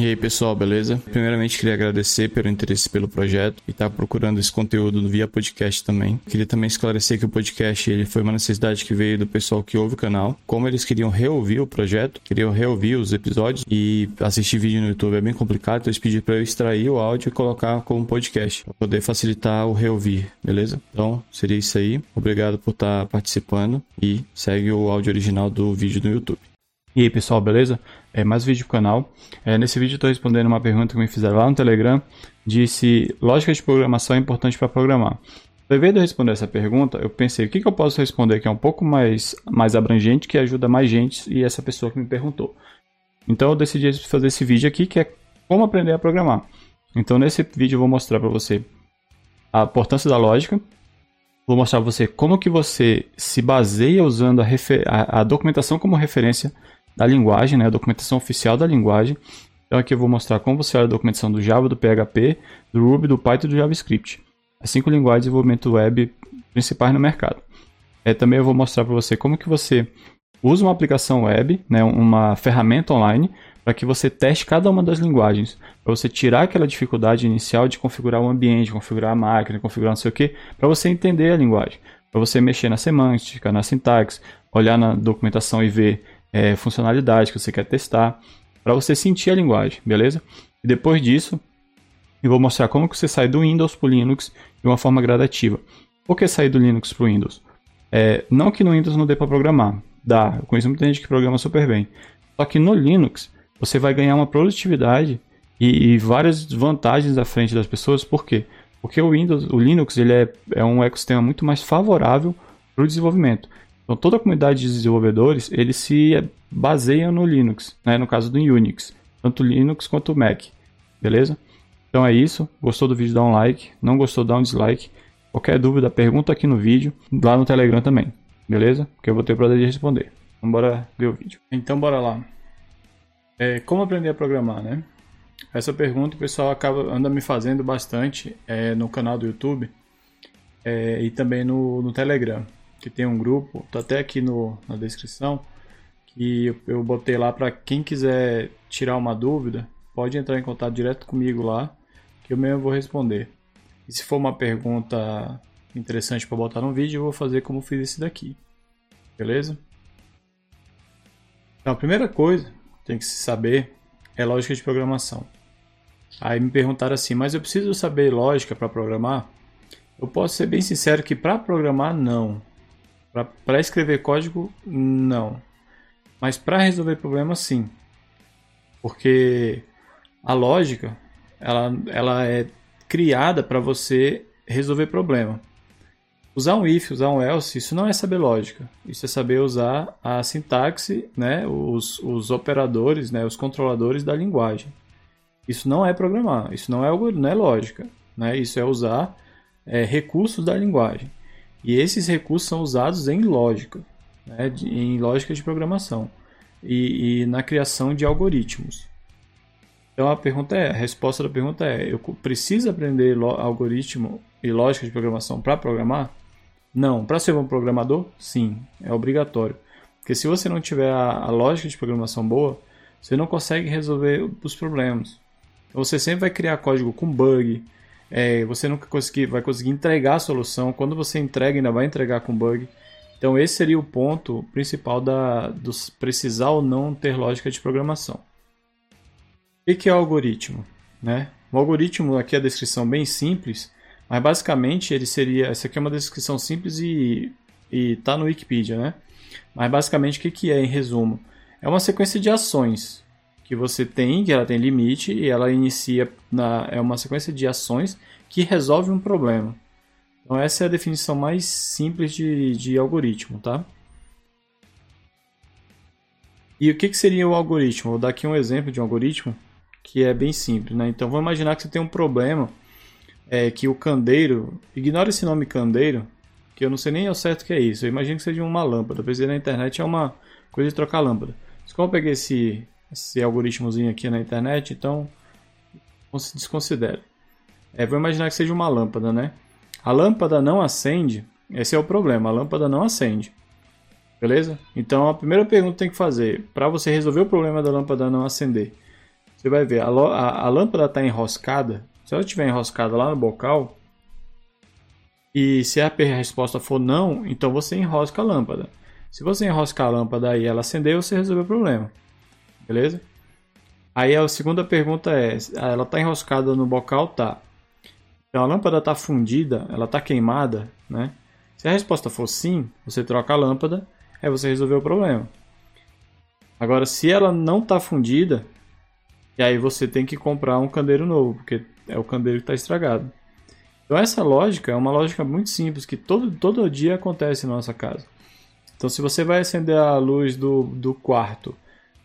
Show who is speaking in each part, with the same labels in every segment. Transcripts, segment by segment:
Speaker 1: E aí pessoal, beleza? Primeiramente queria agradecer pelo interesse pelo projeto e estar tá procurando esse conteúdo via podcast também. Queria também esclarecer que o podcast ele foi uma necessidade que veio do pessoal que ouve o canal. Como eles queriam reouvir o projeto, queriam reouvir os episódios e assistir vídeo no YouTube é bem complicado, então eles pediram para eu extrair o áudio e colocar como podcast para poder facilitar o reouvir, beleza? Então seria isso aí. Obrigado por estar tá participando e segue o áudio original do vídeo no YouTube.
Speaker 2: E aí pessoal, beleza? É, mais vídeo pro canal. É, nesse vídeo estou respondendo uma pergunta que me fizeram lá no Telegram de se lógica de programação é importante para programar. Ao invés de eu responder essa pergunta, eu pensei o que, que eu posso responder que é um pouco mais, mais abrangente, que ajuda mais gente e essa pessoa que me perguntou. Então eu decidi fazer esse vídeo aqui que é como aprender a programar. Então nesse vídeo eu vou mostrar para você a importância da lógica, vou mostrar para você como que você se baseia usando a, a, a documentação como referência da linguagem, né, a documentação oficial da linguagem. Então aqui eu vou mostrar como você olha a documentação do Java, do PHP, do Ruby, do Python e do JavaScript. As cinco linguagens de desenvolvimento web principais no mercado. É, também eu vou mostrar para você como que você usa uma aplicação web, né, uma ferramenta online, para que você teste cada uma das linguagens, para você tirar aquela dificuldade inicial de configurar o ambiente, configurar a máquina, configurar não sei o que, para você entender a linguagem, para você mexer na semântica, na sintaxe, olhar na documentação e ver é, funcionalidade que você quer testar, para você sentir a linguagem, beleza? E depois disso, eu vou mostrar como que você sai do Windows para o Linux de uma forma gradativa. Por que sair do Linux para o Windows? É, não que no Windows não dê para programar, dá. Eu conheço muita gente que programa super bem. Só que no Linux você vai ganhar uma produtividade e, e várias vantagens à frente das pessoas. Por quê? Porque o Windows, o Linux, ele é, é um ecossistema muito mais favorável para o desenvolvimento. Então toda a comunidade de desenvolvedores, eles se baseiam no Linux, né? no caso do Unix, tanto Linux quanto Mac, beleza? Então é isso, gostou do vídeo dá um like, não gostou dá um dislike, qualquer dúvida pergunta aqui no vídeo, lá no Telegram também, beleza? Que eu vou ter prazer de responder. Então bora ver o vídeo. Então bora lá. É, como aprender a programar, né? Essa pergunta o pessoal acaba anda me fazendo bastante é, no canal do YouTube é, e também no, no Telegram que tem um grupo, tá até aqui no, na descrição, que eu, eu botei lá para quem quiser tirar uma dúvida, pode entrar em contato direto comigo lá, que eu mesmo vou responder. E se for uma pergunta interessante para botar no vídeo, eu vou fazer como fiz esse daqui. Beleza? Então, a primeira coisa que tem que se saber é lógica de programação. Aí me perguntaram assim, mas eu preciso saber lógica para programar? Eu posso ser bem sincero que para programar não. Para escrever código, não. Mas para resolver problemas, sim. Porque a lógica, ela, ela é criada para você resolver problema. Usar um if, usar um else, isso não é saber lógica. Isso é saber usar a sintaxe, né, os, os operadores, né, os controladores da linguagem. Isso não é programar, isso não é, não é lógica. Né? Isso é usar é, recursos da linguagem. E esses recursos são usados em lógica, né, em lógica de programação e, e, na criação de algoritmos. Então a pergunta é, a resposta da pergunta é, eu preciso aprender algoritmo e lógica de programação para programar? Não. Para ser um programador? Sim, é obrigatório. Porque se você não tiver a, a lógica de programação boa, você não consegue resolver os problemas. Então você sempre vai criar código com bug, é, você nunca conseguir, vai conseguir entregar a solução. Quando você entrega, ainda vai entregar com bug. Então esse seria o ponto principal da, precisar ou não ter lógica de programação. O que é o algoritmo? Né? O algoritmo, aqui a descrição bem simples, mas basicamente ele seria. Essa aqui é uma descrição simples e está no Wikipedia, né? Mas basicamente o que é em resumo? É uma sequência de ações que você tem, que ela tem limite e ela inicia na é uma sequência de ações que resolve um problema. Então essa é a definição mais simples de, de algoritmo, tá? E o que, que seria o algoritmo? Vou dar aqui um exemplo de um algoritmo que é bem simples, né? Então vamos imaginar que você tem um problema é, que o candeiro, ignora esse nome candeiro, que eu não sei nem ao certo que é isso. Eu imagino que seja uma lâmpada. Talvez na internet é uma coisa de trocar lâmpada. Mas como eu peguei esse esse algoritmozinho aqui na internet, então desconsidera. É, vou imaginar que seja uma lâmpada, né? A lâmpada não acende, esse é o problema, a lâmpada não acende. Beleza? Então a primeira pergunta que tem que fazer, para você resolver o problema da lâmpada não acender, você vai ver, a, a, a lâmpada está enroscada. Se ela estiver enroscada lá no bocal, e se a resposta for não, então você enrosca a lâmpada. Se você enroscar a lâmpada e ela acender, você resolveu o problema. Beleza? Aí a segunda pergunta é: ela está enroscada no bocal? Tá. Então a lâmpada está fundida, ela está queimada, né? Se a resposta for sim, você troca a lâmpada, aí você resolveu o problema. Agora, se ela não está fundida, e aí você tem que comprar um candeeiro novo, porque é o candeeiro que está estragado. Então essa lógica é uma lógica muito simples que todo, todo dia acontece na nossa casa. Então se você vai acender a luz do, do quarto,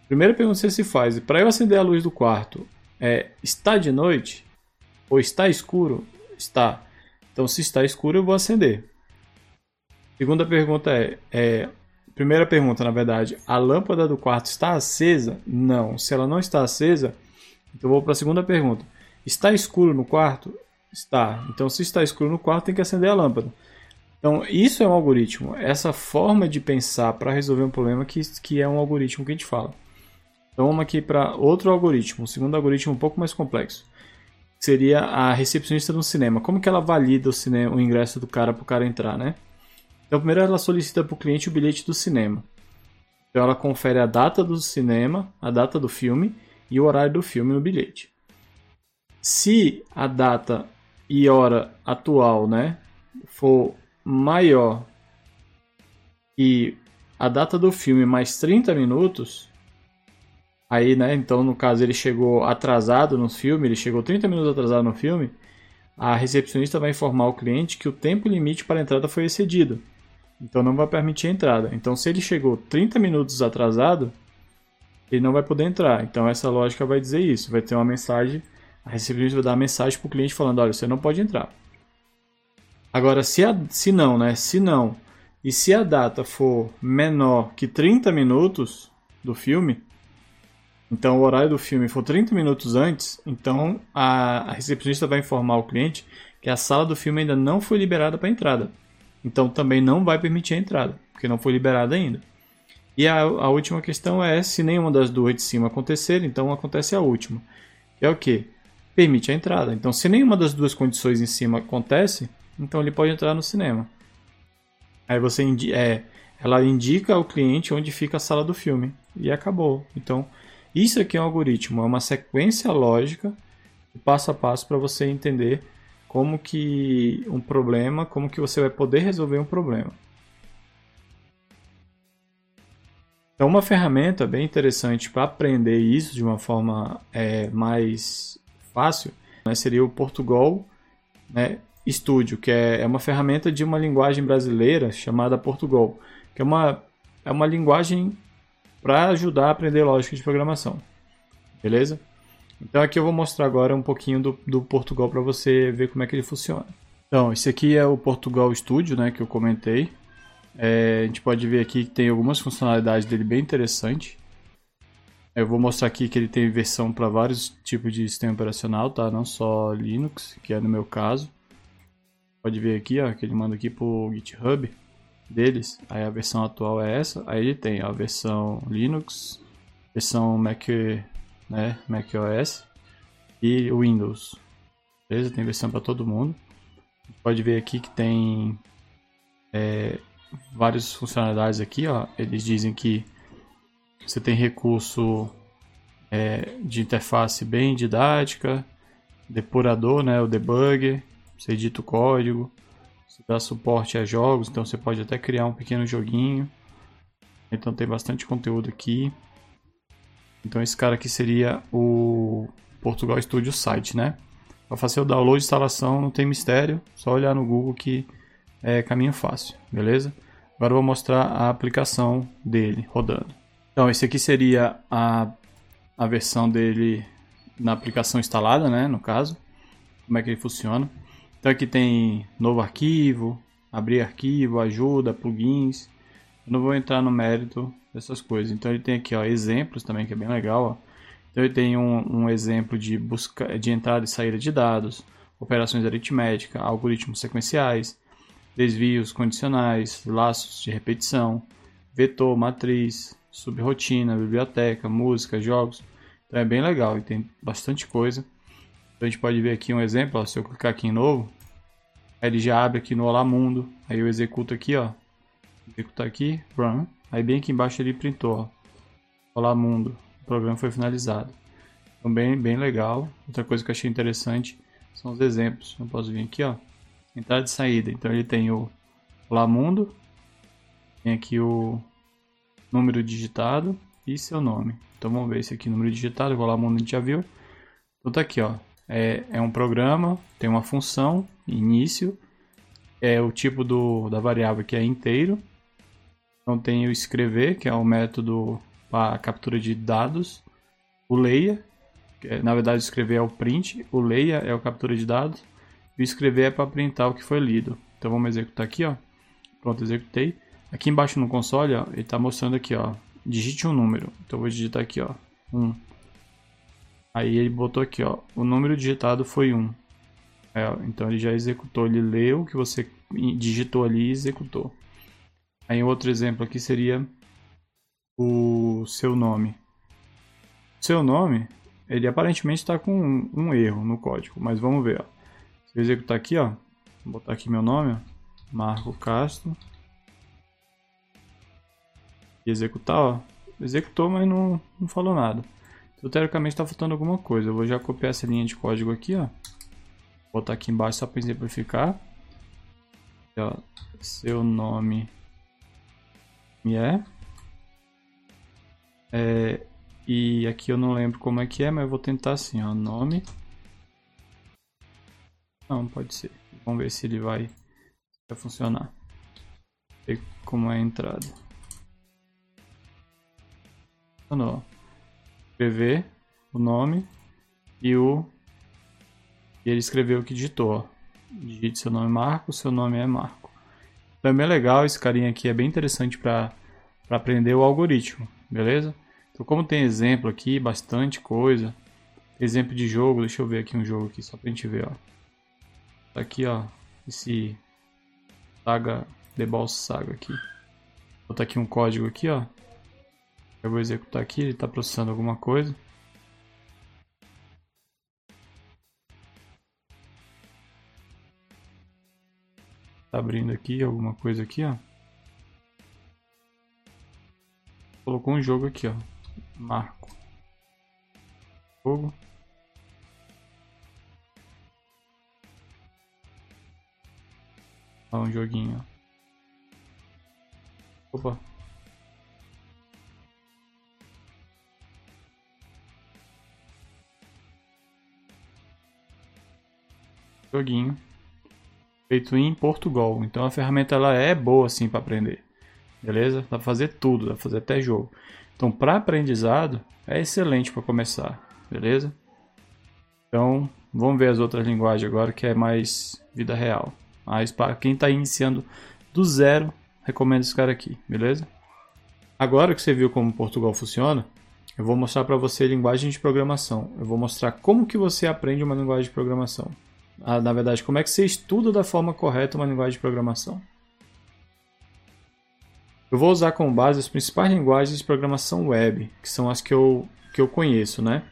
Speaker 2: primeira pergunta que você se faz, para eu acender a luz do quarto, é está de noite ou está escuro? Está. Então se está escuro eu vou acender. Segunda pergunta é, é primeira pergunta na verdade, a lâmpada do quarto está acesa? Não. Se ela não está acesa, então vou para a segunda pergunta. Está escuro no quarto? Está. Então, se está escuro no quarto, tem que acender a lâmpada. Então, isso é um algoritmo. Essa forma de pensar para resolver um problema que, que é um algoritmo que a gente fala. Então, vamos aqui para outro algoritmo, um segundo algoritmo um pouco mais complexo. Seria a recepcionista no cinema. Como que ela valida o, cinema, o ingresso do cara para o cara entrar, né? Então, primeiro ela solicita para o cliente o bilhete do cinema. Então, ela confere a data do cinema, a data do filme e o horário do filme no bilhete. Se a data e hora atual, né, for maior e a data do filme mais 30 minutos, aí, né, então no caso ele chegou atrasado no filme, ele chegou 30 minutos atrasado no filme, a recepcionista vai informar o cliente que o tempo limite para a entrada foi excedido. Então não vai permitir a entrada. Então se ele chegou 30 minutos atrasado, ele não vai poder entrar. Então essa lógica vai dizer isso, vai ter uma mensagem a recepcionista vai dar uma mensagem para o cliente falando: olha, você não pode entrar. Agora, se, a, se não, né? Se não, e se a data for menor que 30 minutos do filme, então o horário do filme for 30 minutos antes, então a, a recepcionista vai informar o cliente que a sala do filme ainda não foi liberada para entrada. Então também não vai permitir a entrada, porque não foi liberada ainda. E a, a última questão é se nenhuma das duas de cima acontecer, então acontece a última. é o que? permite a entrada. Então, se nenhuma das duas condições em cima acontece, então ele pode entrar no cinema. Aí você é, ela indica ao cliente onde fica a sala do filme e acabou. Então, isso aqui é um algoritmo, é uma sequência lógica, passo a passo para você entender como que um problema, como que você vai poder resolver um problema. Então, uma ferramenta bem interessante para aprender isso de uma forma é, mais fácil, né, seria o Portugal né, Studio, que é, é uma ferramenta de uma linguagem brasileira chamada Portugal, que é uma, é uma linguagem para ajudar a aprender lógica de programação. Beleza? Então aqui eu vou mostrar agora um pouquinho do, do Portugal para você ver como é que ele funciona. Então, esse aqui é o Portugal Studio, né, que eu comentei. É, a gente pode ver aqui que tem algumas funcionalidades dele bem interessantes. Eu vou mostrar aqui que ele tem versão para vários tipos de sistema operacional, tá? Não só Linux, que é no meu caso. Pode ver aqui, ó, que ele manda aqui pro GitHub deles. Aí a versão atual é essa. Aí ele tem a versão Linux, versão Mac, né, Mac OS e Windows. Beleza? Tem versão para todo mundo. Pode ver aqui que tem é, várias funcionalidades aqui, ó. Eles dizem que você tem recurso é, de interface bem didática, depurador, né, o debugger, você edita o código, você dá suporte a jogos, então você pode até criar um pequeno joguinho. Então tem bastante conteúdo aqui. Então esse cara aqui seria o Portugal Studio Site, né? Para fazer o download e instalação não tem mistério, só olhar no Google que é caminho fácil, beleza? Agora eu vou mostrar a aplicação dele rodando. Então, esse aqui seria a, a versão dele na aplicação instalada, né, no caso. Como é que ele funciona. Então aqui tem novo arquivo, abrir arquivo, ajuda, plugins. Eu não vou entrar no mérito dessas coisas. Então ele tem aqui ó, exemplos também, que é bem legal. Ó. Então ele tem um, um exemplo de, busca, de entrada e saída de dados, operações aritméticas, algoritmos sequenciais, desvios condicionais, laços de repetição, vetor, matriz, subrotina, biblioteca, música, jogos. Então é bem legal e tem bastante coisa. Então a gente pode ver aqui um exemplo, ó, se eu clicar aqui em novo, ele já abre aqui no Olá Mundo, aí eu executo aqui, ó, executar aqui, run, aí bem aqui embaixo ele printou, ó, Olá Mundo, o programa foi finalizado. Então bem, bem legal. Outra coisa que eu achei interessante são os exemplos. Eu posso vir aqui, ó, entrada e saída. Então ele tem o Olá Mundo, tem aqui o número digitado e seu nome. Então vamos ver esse aqui, número digitado, o Olá Mundo a gente já viu. Então tá aqui, ó, é, é um programa, tem uma função, início, é o tipo do, da variável que é inteiro. Então tem o escrever, que é o método para captura de dados. O leia, que é, na verdade escrever é o print, o leia é o captura de dados. E o escrever é para printar o que foi lido. Então vamos executar aqui, ó. Pronto, executei. Aqui embaixo no console, ó, ele está mostrando aqui, ó. Digite um número. Então eu vou digitar aqui, ó. 1. Um. Aí ele botou aqui, ó, o número digitado foi 1. É, então ele já executou, ele leu o que você digitou ali e executou. Aí outro exemplo aqui seria o seu nome. Seu nome, ele aparentemente está com um, um, erro no código, mas vamos ver. Ó. Se eu executar aqui, ó, vou botar aqui meu nome, ó, Marco Castro. E executar, ó, executou, mas não, não falou nada. Teoricamente está faltando alguma coisa. Eu vou já copiar essa linha de código aqui, ó. Botar aqui embaixo só para exemplificar. Ó, seu nome é. é. E aqui eu não lembro como é que é, mas eu vou tentar assim, ó. Nome. Não, pode ser. Vamos ver se ele vai, vai funcionar. Ver como é a entrada. Funcionou escrever o nome e o e ele escreveu o que digitou. Digite seu nome Marco, seu nome é Marco. Também é legal, esse carinha aqui é bem interessante para aprender o algoritmo, beleza? Então como tem exemplo aqui, bastante coisa. Exemplo de jogo, deixa eu ver aqui um jogo aqui só pra gente ver, ó. Tá aqui, ó, esse Saga, The Boss Saga aqui. Vou botar aqui um código aqui, ó. Eu vou executar aqui, ele está processando alguma coisa. Está abrindo aqui alguma coisa aqui, ó. Colocou um jogo aqui, ó. Marco. Jogo. Ó, um joguinho, ó. Opa. Joguinho feito em Portugal. Então a ferramenta ela é boa assim para aprender. Beleza? Dá para fazer tudo, dá para fazer até jogo. Então para aprendizado é excelente para começar, beleza? Então, vamos ver as outras linguagens agora que é mais vida real. Mas para quem está iniciando do zero, recomendo esse cara aqui, beleza? Agora que você viu como Portugal funciona, eu vou mostrar para você linguagem de programação. Eu vou mostrar como que você aprende uma linguagem de programação na verdade, como é que você estuda da forma correta uma linguagem de programação. Eu vou usar como base as principais linguagens de programação web, que são as que eu, que eu conheço, né?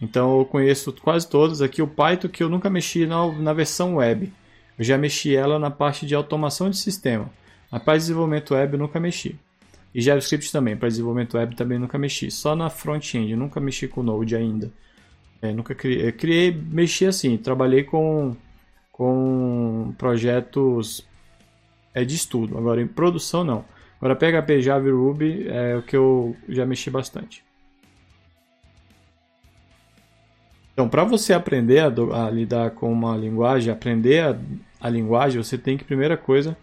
Speaker 2: Então eu conheço quase todas. Aqui o Python que eu nunca mexi na, na versão web. Eu já mexi ela na parte de automação de sistema. Na parte de desenvolvimento web eu nunca mexi. E JavaScript também, para desenvolvimento web também nunca mexi. Só na front-end, nunca mexi com Node ainda. É, nunca criei, criei, mexi assim, trabalhei com, com projetos é, de estudo. Agora em produção não. Agora PHP, Java e Ruby é o que eu já mexi bastante. Então, para você aprender a, a, lidar com uma linguagem, aprender a, a, linguagem, você tem que, primeira coisa,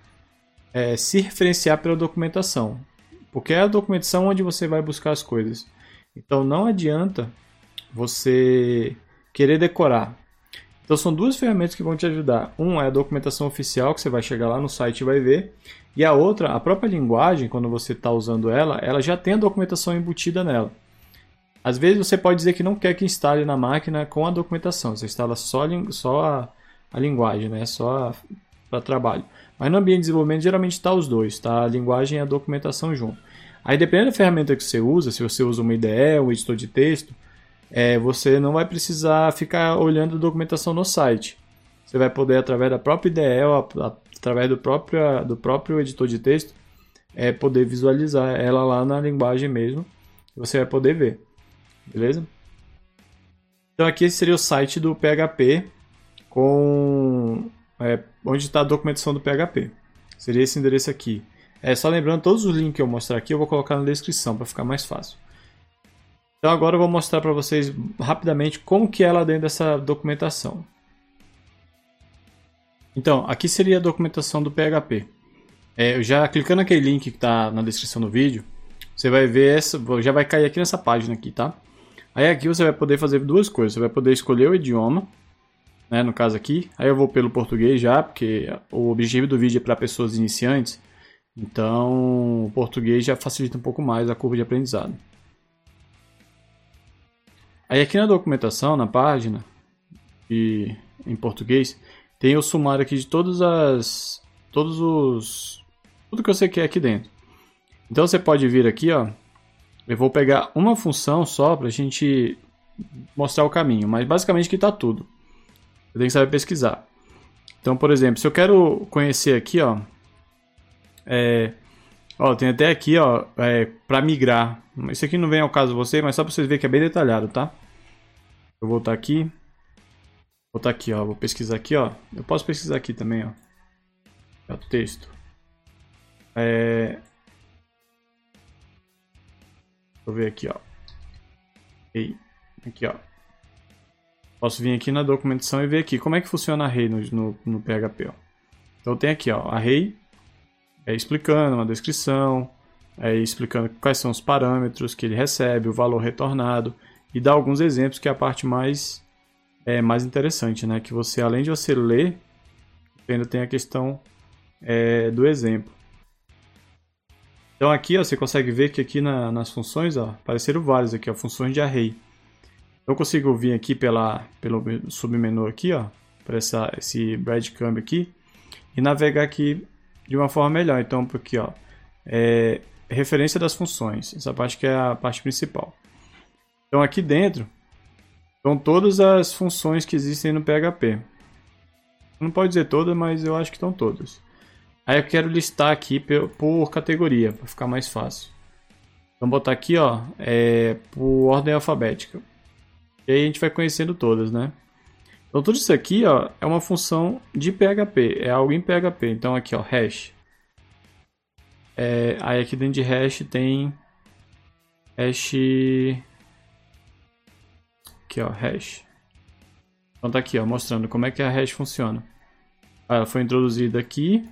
Speaker 2: é, se referenciar pela documentação. Porque é a documentação onde você vai buscar as coisas. Então, não adianta você querer decorar. Então são duas ferramentas que vão te ajudar. Uma é a documentação oficial, que você vai chegar lá no site e vai ver. E a outra, a própria linguagem, quando você está usando ela, ela já tem a documentação embutida nela. Às vezes você pode dizer que não quer que instale na máquina com a documentação, você instala só, só a, a linguagem, né? só para trabalho. Mas no ambiente de desenvolvimento geralmente está os dois, tá? a linguagem e a documentação junto. Aí dependendo da ferramenta que você usa, se você usa uma IDE, um editor de texto, é, você não vai precisar ficar olhando a documentação no site. Você vai poder, através da própria IDE, através do próprio, do próprio editor de texto, é, poder visualizar ela lá na linguagem mesmo. Você vai poder ver. Beleza? Então aqui seria o site do PHP com é, onde está a documentação do PHP. Seria esse endereço aqui. É só lembrando, todos os links que eu mostrar aqui eu vou colocar na descrição para ficar mais fácil. Então agora eu vou mostrar para vocês rapidamente como que é lá dentro dessa documentação. Então, aqui seria a documentação do PHP. É, já clicando naquele link que está na descrição do vídeo, você vai ver essa, já vai cair aqui nessa página aqui, tá? Aí aqui você vai poder fazer duas coisas. Você vai poder escolher o idioma, né, no caso aqui. Aí eu vou pelo português já, porque o objetivo do vídeo é para pessoas iniciantes. Então, o português já facilita um pouco mais a curva de aprendizado. Aí aqui na documentação, na página, e em português, tem o sumário aqui de todas as todos os tudo que você quer aqui dentro. Então você pode vir aqui, ó, eu vou pegar uma função só para a gente mostrar o caminho, mas basicamente aqui está tudo. Eu tenho que saber pesquisar. Então, por exemplo, se eu quero conhecer aqui, ó, é, ó tem até aqui, ó, é, para migrar. Isso aqui não vem ao caso de você, mas só para vocês verem que é bem detalhado, tá? Vou voltar aqui, voltar aqui, ó, vou pesquisar aqui, ó. Eu posso pesquisar aqui também, ó. É o texto. É, Deixa eu ver aqui, ó. Ei, aqui, ó. Posso vir aqui na documentação e ver aqui como é que funciona array no, no, no PHP, ó. Então tem aqui, ó, array, é, explicando uma descrição, é, explicando quais são os parâmetros que ele recebe, o valor retornado e dá alguns exemplos que é a parte mais é, mais interessante, né? Que você, além de você ler, ainda tem a questão é, do exemplo. Então aqui ó, você consegue ver que aqui na, nas funções ó, apareceram vários aqui, ó, funções de array. Eu consigo vir aqui pela, pelo submenu aqui, ó, para esse breadcrumb aqui e navegar aqui de uma forma melhor. Então aqui ó, é referência das funções, essa parte que é a parte principal. Então aqui dentro estão todas as funções que existem no PHP. Não pode dizer todas, mas eu acho que estão todas. Aí eu quero listar aqui por categoria, para ficar mais fácil. Então botar aqui, ó, é, por ordem alfabética. E aí a gente vai conhecendo todas, né? Então tudo isso aqui, ó, é uma função de PHP, é algo em PHP. Então aqui, ó, hash. É, aí aqui dentro de hash tem hash aqui, ó, hash. Então tá aqui, ó, mostrando como é que a hash funciona. Ela foi introduzida aqui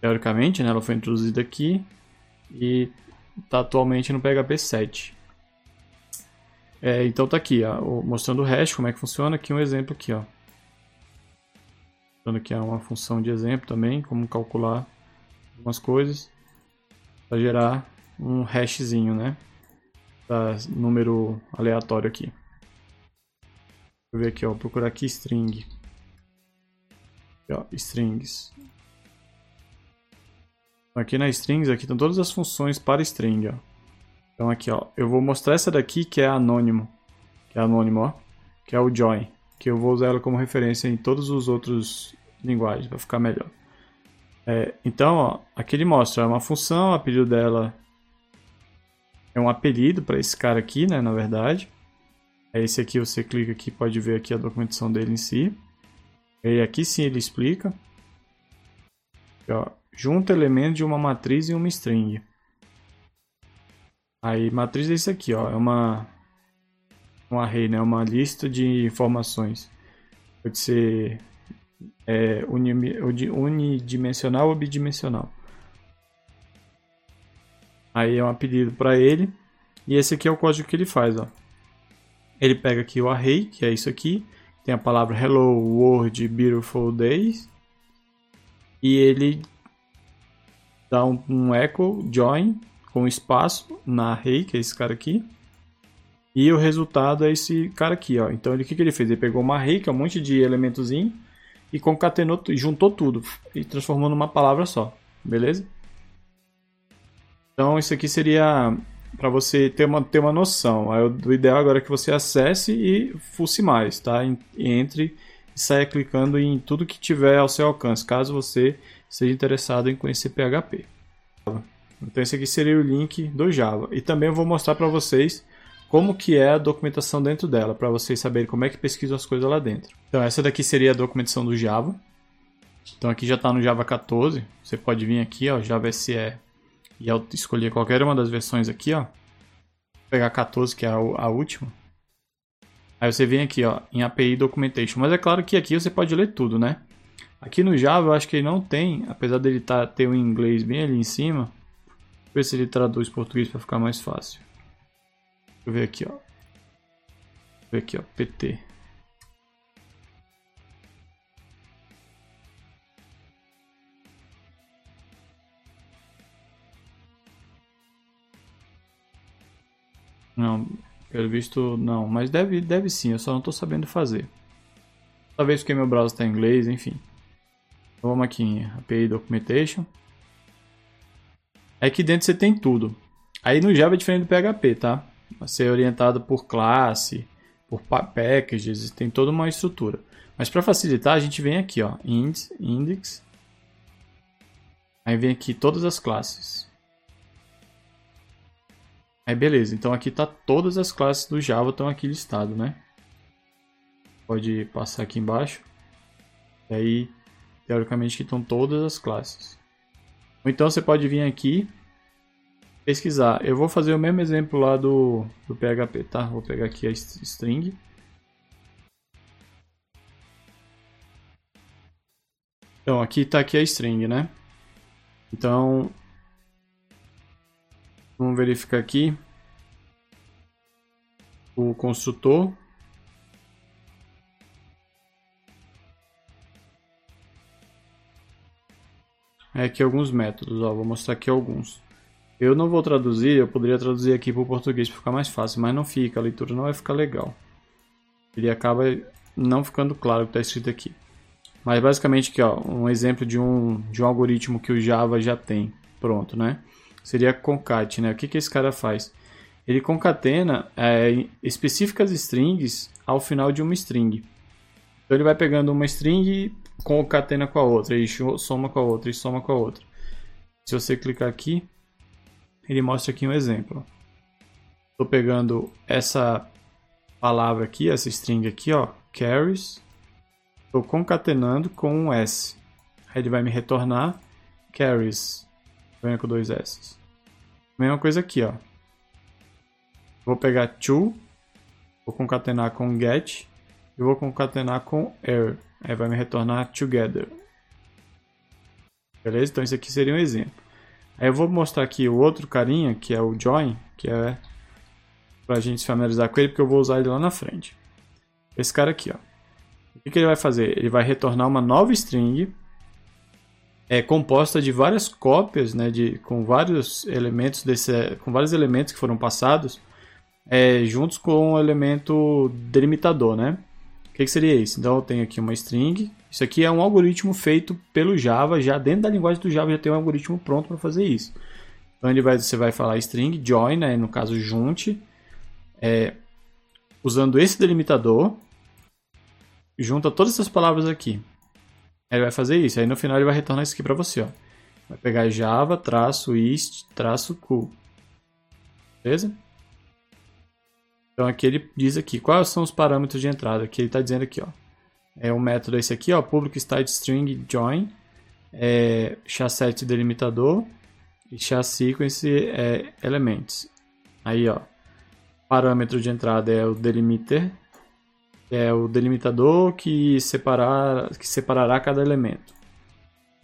Speaker 2: teoricamente, né, ela foi introduzida aqui e está atualmente no PHP 7. É, então tá aqui, ó, mostrando o hash, como é que funciona, aqui um exemplo aqui, ó. Mostrando aqui uma função de exemplo também, como calcular algumas coisas para gerar um hashzinho, né, da número aleatório aqui. Vou ver aqui, ó, procurar aqui string. Aqui, ó, strings. Aqui na strings, aqui estão todas as funções para string, ó. Então aqui, ó, eu vou mostrar essa daqui que é anônimo, que é anônimo, ó, que é o join, que eu vou usar ela como referência em todos os outros linguagens, para ficar melhor. É, então, ó, aqui ele mostra uma função, o apelido dela é um apelido para esse cara aqui, né, na verdade. É esse aqui, você clica aqui, pode ver aqui a documentação dele em si. E aqui sim ele explica. Aqui, ó, junta elementos de uma matriz e uma string. Aí, matriz é isso aqui, ó, é uma um array, né, uma lista de informações. Pode ser é, unidimensional ou bidimensional. Aí é um apelido para ele. E esse aqui é o código que ele faz, ó. Ele pega aqui o array, que é isso aqui. Tem a palavra hello world beautiful days. E ele dá um, um echo join com espaço na array, que é esse cara aqui. E o resultado é esse cara aqui, ó. Então, ele, o que, que ele fez? Ele pegou uma array, que é um monte de elementozinho, e concatenou, juntou tudo, e transformou numa palavra só, beleza? Então, isso aqui seria para você ter uma, ter uma noção. O ideal agora é que você acesse e fusse mais, tá? Entre e saia clicando em tudo que tiver ao seu alcance, caso você seja interessado em conhecer PHP. Então esse aqui seria o link do Java. E também eu vou mostrar para vocês como que é a documentação dentro dela, para vocês saberem como é que pesquisam as coisas lá dentro. Então essa daqui seria a documentação do Java. Então aqui já está no Java 14. Você pode vir aqui, ó, Java SE, e escolher qualquer uma das versões aqui, ó. Vou pegar 14, que é a, a última. Aí você vem aqui, ó, em API Documentation. Mas é claro que aqui você pode ler tudo, né? Aqui no Java eu acho que ele não tem, apesar dele tá, ter o inglês bem ali em cima. Ver se ele traduz português para ficar mais fácil. Deixa eu ver aqui, ó. Deixa eu ver aqui, ó, PT. Não, pelo visto não, mas deve, deve sim, eu só não estou sabendo fazer. Talvez porque meu browser está em inglês, enfim. Então vamos aqui em API Documentation. Aqui dentro você tem tudo. Aí no Java é diferente do PHP, tá? Você é orientado por classe, por packages, tem toda uma estrutura. Mas para facilitar, a gente vem aqui, ó, index, index. Aí vem aqui todas as classes. Aí beleza, então aqui tá todas as classes do Java estão aqui listado, né? Pode passar aqui embaixo. E aí, teoricamente, aqui estão todas as classes. Ou então você pode vir aqui pesquisar. Eu vou fazer o mesmo exemplo lá do, do PHP, tá? Vou pegar aqui a string. Então, aqui está aqui a string, né? Então, Vamos verificar aqui. O construtor. É aqui alguns métodos, ó, vou mostrar aqui alguns. Eu não vou traduzir, eu poderia traduzir aqui para o português para ficar mais fácil, mas não fica, a leitura não vai ficar legal. Ele acaba não ficando claro o que está escrito aqui. Mas basicamente aqui, ó, um exemplo de um, de um algoritmo que o Java já tem pronto, né? Seria concat, né? O que, que esse cara faz? Ele concatena é, específicas strings ao final de uma string. Então ele vai pegando uma string e concatena com a outra, e soma com a outra, e soma com a outra. Se você clicar aqui, ele mostra aqui um exemplo. Estou pegando essa palavra aqui, essa string aqui, ó, carries, estou concatenando com um S. Aí ele vai me retornar carries, venha com dois S. Mesma coisa aqui, ó. Vou pegar to, vou concatenar com get e vou concatenar com air. Aí vai me retornar together. Beleza? Então isso aqui seria um exemplo. Aí eu vou mostrar aqui o outro carinha, que é o join, que é pra gente se familiarizar com ele, porque eu vou usar ele lá na frente. Esse cara aqui, ó. O que, que ele vai fazer? Ele vai retornar uma nova string é composta de várias cópias, né, de, com vários elementos desse, com vários elementos que foram passados, é, juntos com o elemento delimitador, né? O que, que, seria isso? Então eu tenho aqui uma string. Isso aqui é um algoritmo feito pelo Java, já dentro da linguagem do Java já tem um algoritmo pronto para fazer isso. Então ele vai, você vai falar string join, né, no caso junte, é, usando esse delimitador, junta todas essas palavras aqui. Ele vai fazer isso. Aí no final ele vai retornar isso aqui para você, ó. Vai pegar java, traço, ist, traço, cool. Beleza? Então aqui ele diz aqui, quais são os parâmetros de entrada. Aqui ele está dizendo aqui, ó. É um método esse aqui, ó, public state string join, é, chasset delimitador e chassequence é, elements. Aí, ó, parâmetro de entrada é o delimiter, é o delimitador que, separar, que separará cada elemento.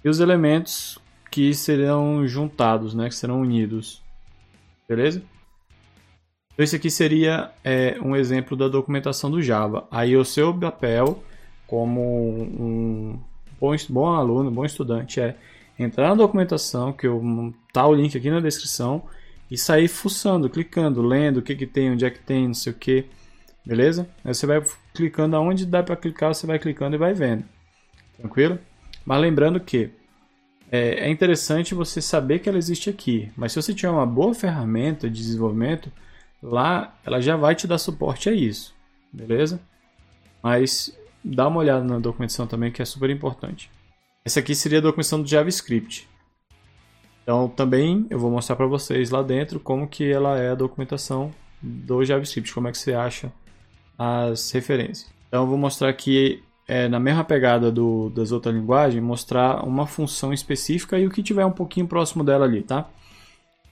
Speaker 2: E os elementos que serão juntados, né, que serão unidos. Beleza? Então, esse aqui seria é, um exemplo da documentação do Java. Aí o seu papel, como um bom, bom aluno, bom estudante, é entrar na documentação, que eu, tá o link aqui na descrição, e sair fuçando, clicando, lendo o que, que tem, onde é que tem, não sei o que Beleza? Aí você vai clicando aonde dá para clicar, você vai clicando e vai vendo. Tranquilo? Mas lembrando que é, é interessante você saber que ela existe aqui. Mas se você tiver uma boa ferramenta de desenvolvimento, lá ela já vai te dar suporte a isso, beleza? Mas dá uma olhada na documentação também que é super importante. Essa aqui seria a documentação do JavaScript. Então também eu vou mostrar para vocês lá dentro como que ela é a documentação do JavaScript, como é que você acha as referências. Então eu vou mostrar aqui é, na mesma pegada do, das outras linguagens, mostrar uma função específica e o que tiver um pouquinho próximo dela ali, tá?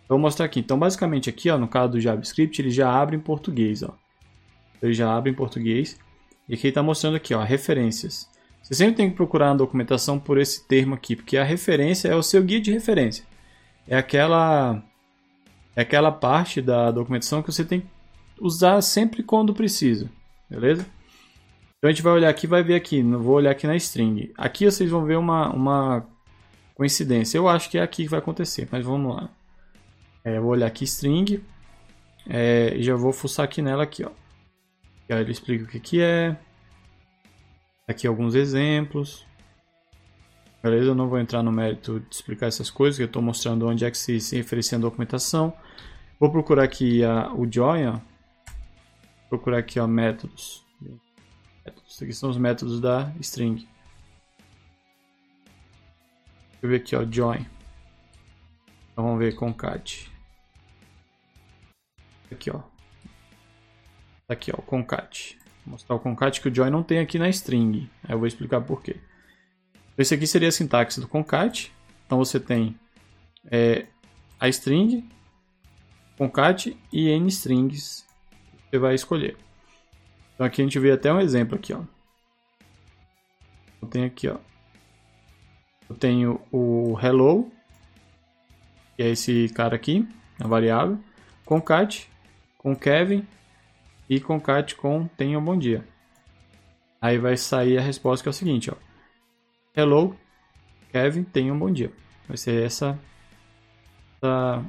Speaker 2: Vou mostrar aqui. Então basicamente aqui, ó, no caso do JavaScript, ele já abre em português, ó. Ele já abre em português. E aqui está mostrando aqui, ó, referências. Você sempre tem que procurar na documentação por esse termo aqui, porque a referência é o seu guia de referência é aquela é aquela parte da documentação que você tem usar sempre quando precisa, beleza? Então a gente vai olhar aqui, vai ver aqui, não vou olhar aqui na string. Aqui vocês vão ver uma, uma coincidência. Eu acho que é aqui que vai acontecer, mas vamos lá. É, vou olhar aqui string é, e já vou fuçar aqui nela aqui, ó. E aí ele explica o que que é. Aqui alguns exemplos. Beleza? Eu não vou entrar no mérito de explicar essas coisas, que eu estou mostrando onde é que se, se referencia a documentação. Vou procurar aqui a, o join, ó. Procurar aqui ó, métodos. métodos. Aqui são os métodos da string. Deixa eu ver aqui, ó, join. Então vamos ver concat. Aqui, ó. Aqui, ó, concat. Vou mostrar o concat que o join não tem aqui na string. Aí eu vou explicar por quê. Esse aqui seria a sintaxe do concat. Então você tem é, a string, concat e n strings você vai escolher. Então aqui a gente vê até um exemplo aqui, ó. Eu tenho aqui, ó. Eu tenho o hello, que é esse cara aqui, a variável, concat com Kevin e concat com tenha um bom dia. Aí vai sair a resposta que é o seguinte, ó. Hello, Kevin, tenha um bom dia. Vai ser essa, essa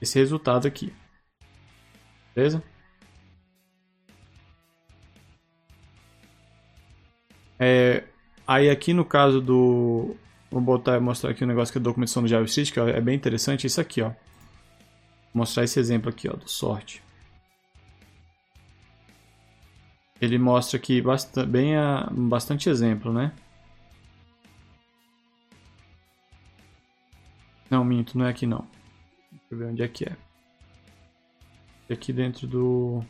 Speaker 2: esse resultado aqui. Beleza? É, aí aqui no caso do... Vou botar, mostrar aqui um negócio que é documentação do JavaScript, que é bem interessante, isso aqui, ó. Vou mostrar esse exemplo aqui, ó, do sort. Ele mostra aqui bastante, bem a, bastante exemplo, né? Não, minto, não é aqui não. Deixa eu ver onde é que é. é aqui dentro do...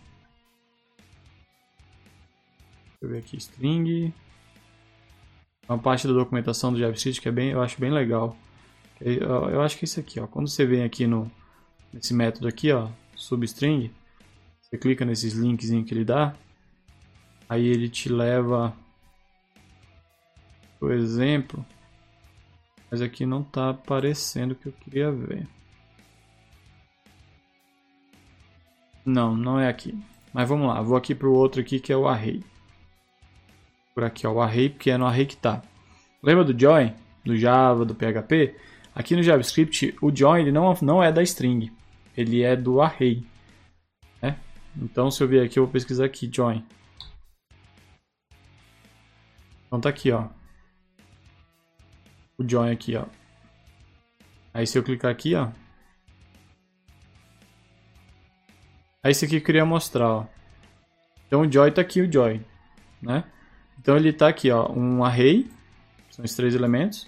Speaker 2: Deixa eu ver aqui, string. Uma parte da documentação do JavaScript que é bem, eu acho bem legal. Eu acho que é isso aqui, ó. Quando você vem aqui no nesse método aqui, ó, substring, você clica nesses links que ele dá, aí ele te leva, por exemplo, mas aqui não está aparecendo o que eu queria ver. Não, não é aqui. Mas vamos lá, vou aqui para o outro aqui que é o array. Por aqui, ó, o array, porque é no array que está. Lembra do join? Do Java, do PHP? Aqui no JavaScript, o join ele não, não é da string. Ele é do array. Né? Então, se eu vier aqui, eu vou pesquisar aqui, join. Então tá aqui, ó o join aqui, ó. Aí se eu clicar aqui, ó. Aí esse aqui eu queria mostrar, ó. Então o join tá aqui, o join, né? Então ele tá aqui, ó, um array, são os três elementos.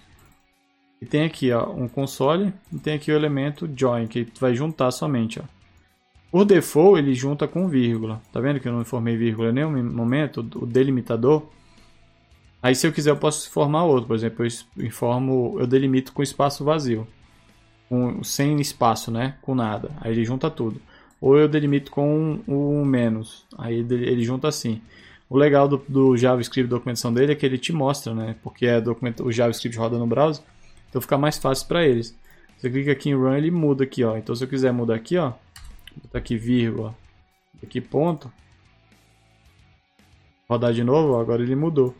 Speaker 2: E tem aqui, ó, um console e tem aqui o elemento join, que vai juntar somente, ó. Por default, ele junta com vírgula. Tá vendo que eu não informei vírgula em nenhum momento? O delimitador Aí se eu quiser eu posso formar outro, por exemplo, eu informo, eu delimito com espaço vazio, com, sem espaço, né, com nada. Aí ele junta tudo. Ou eu delimito com um, um menos, aí ele, junta assim. O legal do, do JavaScript documentação dele é que ele te mostra, né, porque é documento, o JavaScript roda no browser, então fica mais fácil para eles. Você clica aqui em Run, ele muda aqui, ó. Então se eu quiser mudar aqui, ó, botar aqui vírgula, aqui ponto, rodar de novo, ó, agora ele mudou.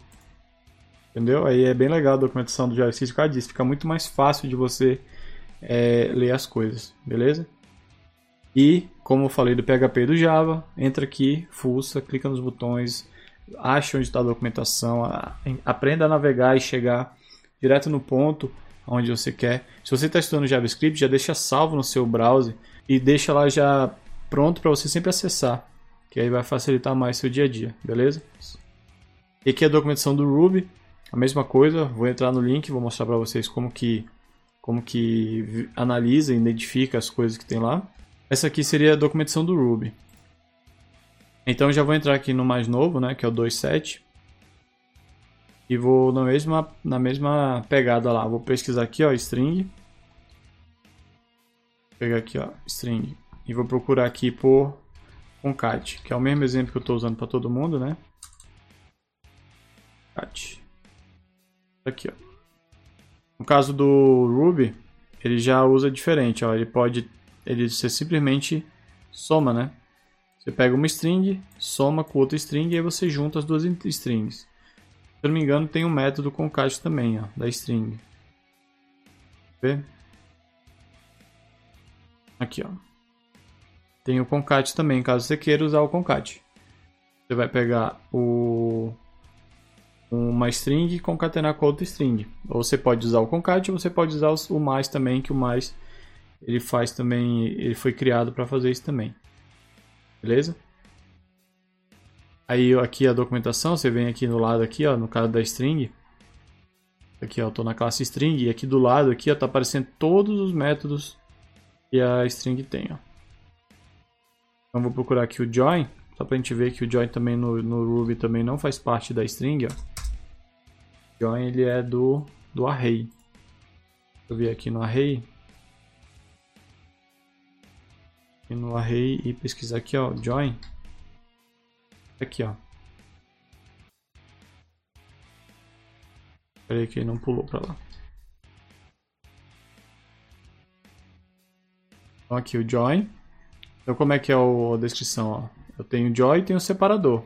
Speaker 2: Entendeu? Aí é bem legal a documentação do JavaScript por disso. Fica muito mais fácil de você é, ler as coisas, beleza? E, como eu falei do PHP e do Java, entra aqui, fuça, clica nos botões, acha onde está a documentação, aprenda a navegar e chegar direto no ponto onde você quer. Se você está estudando JavaScript, já deixa salvo no seu browser e deixa lá já pronto para você sempre acessar, que aí vai facilitar mais seu dia a dia, beleza? E aqui a documentação do Ruby, a mesma coisa, vou entrar no link, vou mostrar para vocês como que como que analisa e identifica as coisas que tem lá. Essa aqui seria a documentação do Ruby. Então já vou entrar aqui no mais novo, né, que é o 2.7. E vou na mesma, na mesma pegada lá. Vou pesquisar aqui, ó, string. Vou pegar aqui, ó, string. E vou procurar aqui por concat, que é o mesmo exemplo que eu estou usando para todo mundo, né? Cat. Aqui, ó. No caso do Ruby, ele já usa diferente, ó. Ele pode, ele você simplesmente soma, né? Você pega uma string, soma com outra string e aí você junta as duas strings. Se eu não me engano, tem um método concat também, ó, da string. Aqui, ó. Tem o concat também, caso você queira usar o concat. Você vai pegar o uma string e concatenar com outra string. Ou você pode usar o concat, ou você pode usar o mais também, que o mais ele faz também, ele foi criado para fazer isso também. Beleza? Aí aqui a documentação, você vem aqui no lado aqui, ó, no caso da string. Aqui, ó, tô na classe string e aqui do lado aqui, ó, tá aparecendo todos os métodos que a string tem, ó. Então vou procurar aqui o join, só pra gente ver que o join também no, no Ruby também não faz parte da string, ó join ele é do, do array. Eu vir aqui no array. E no array e pesquisar aqui, ó, join. Aqui, ó. Espera aí que ele não pulou para lá. Então aqui o join. Então como é que é a descrição, ó? Eu tenho join e tenho separador.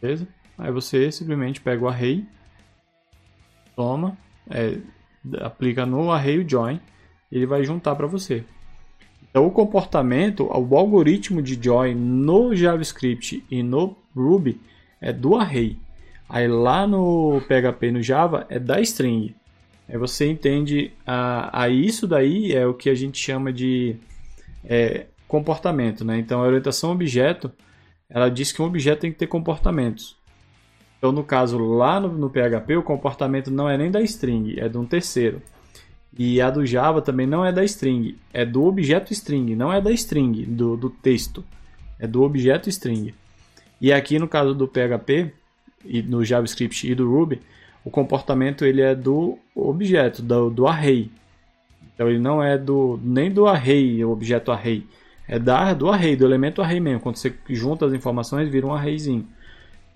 Speaker 2: Beleza? Aí você simplesmente pega o array, toma, é, aplica no array o join, ele vai juntar para você. Então o comportamento, o algoritmo de join no JavaScript e no Ruby é do array. Aí lá no PHP no Java é da string. Aí você entende a, a isso daí é o que a gente chama de é, comportamento, né? Então a orientação objeto ela diz que um objeto tem que ter comportamentos. Então, no caso, lá no, no, PHP, o comportamento não é nem da string, é de um terceiro. E a do Java também não é da string, é do objeto string, não é da string, do, do texto. É do objeto string. E aqui no caso do PHP, e no JavaScript e do Ruby, o comportamento ele é do objeto, do, do array. Então ele não é do nem do array, o objeto array. É da, do array, do elemento array mesmo. Quando você junta as informações, vira um arrayzinho.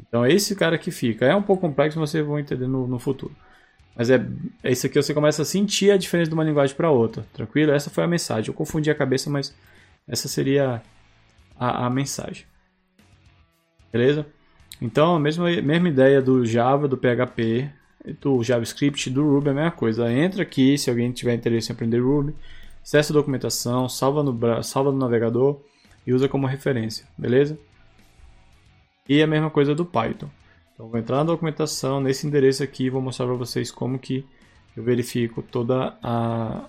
Speaker 2: Então é esse cara que fica. É um pouco complexo, mas vocês vão entender no, no futuro. Mas é, é isso aqui você começa a sentir a diferença de uma linguagem para outra. Tranquilo? Essa foi a mensagem. Eu confundi a cabeça, mas essa seria a, a mensagem. Beleza? Então, a mesma, mesma ideia do Java, do PHP, do JavaScript, do Ruby é a mesma coisa. Entra aqui, se alguém tiver interesse em aprender Ruby, acessa a documentação, salva no, salva no navegador e usa como referência. Beleza? E a mesma coisa do Python. Então vou entrar na documentação nesse endereço aqui vou mostrar para vocês como que eu verifico toda a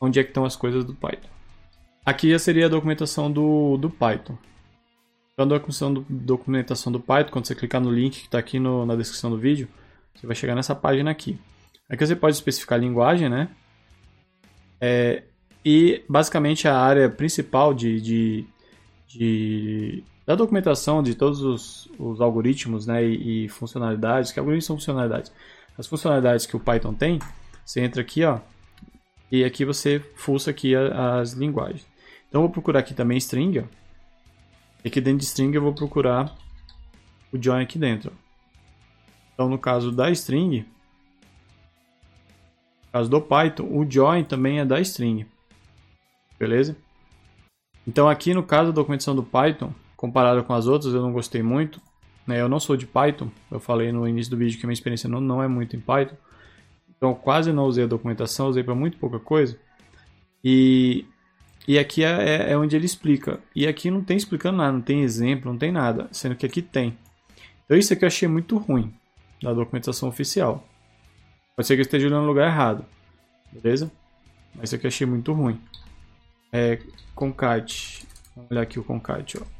Speaker 2: onde é que estão as coisas do Python. Aqui já seria a documentação do, do Python. Então a documentação do, documentação do Python, quando você clicar no link que está aqui no, na descrição do vídeo, você vai chegar nessa página aqui. Aqui você pode especificar a linguagem, né? É, e basicamente a área principal de, de, de da documentação de todos os, os algoritmos né, e, e, funcionalidades, que algoritmos são funcionalidades. As funcionalidades que o Python tem, você entra aqui, ó, e aqui você fuça aqui a, as linguagens. Então eu vou procurar aqui também string, ó. E aqui dentro de string eu vou procurar o join aqui dentro. Então no caso da string, no caso do Python, o join também é da string. Beleza? Então aqui no caso da documentação do Python, comparado com as outras, eu não gostei muito. Né? Eu não sou de Python, eu falei no início do vídeo que minha experiência não, não é muito em Python. Então, quase não usei a documentação, usei para muito pouca coisa. E, e aqui é, é, é, onde ele explica. E aqui não tem explicando nada, não tem exemplo, não tem nada, sendo que aqui tem. Então, isso aqui eu achei muito ruim da documentação oficial. Pode ser que eu esteja olhando no lugar errado. Beleza? Mas isso aqui eu achei muito ruim. É concat. Vamos olhar aqui o concat, ó.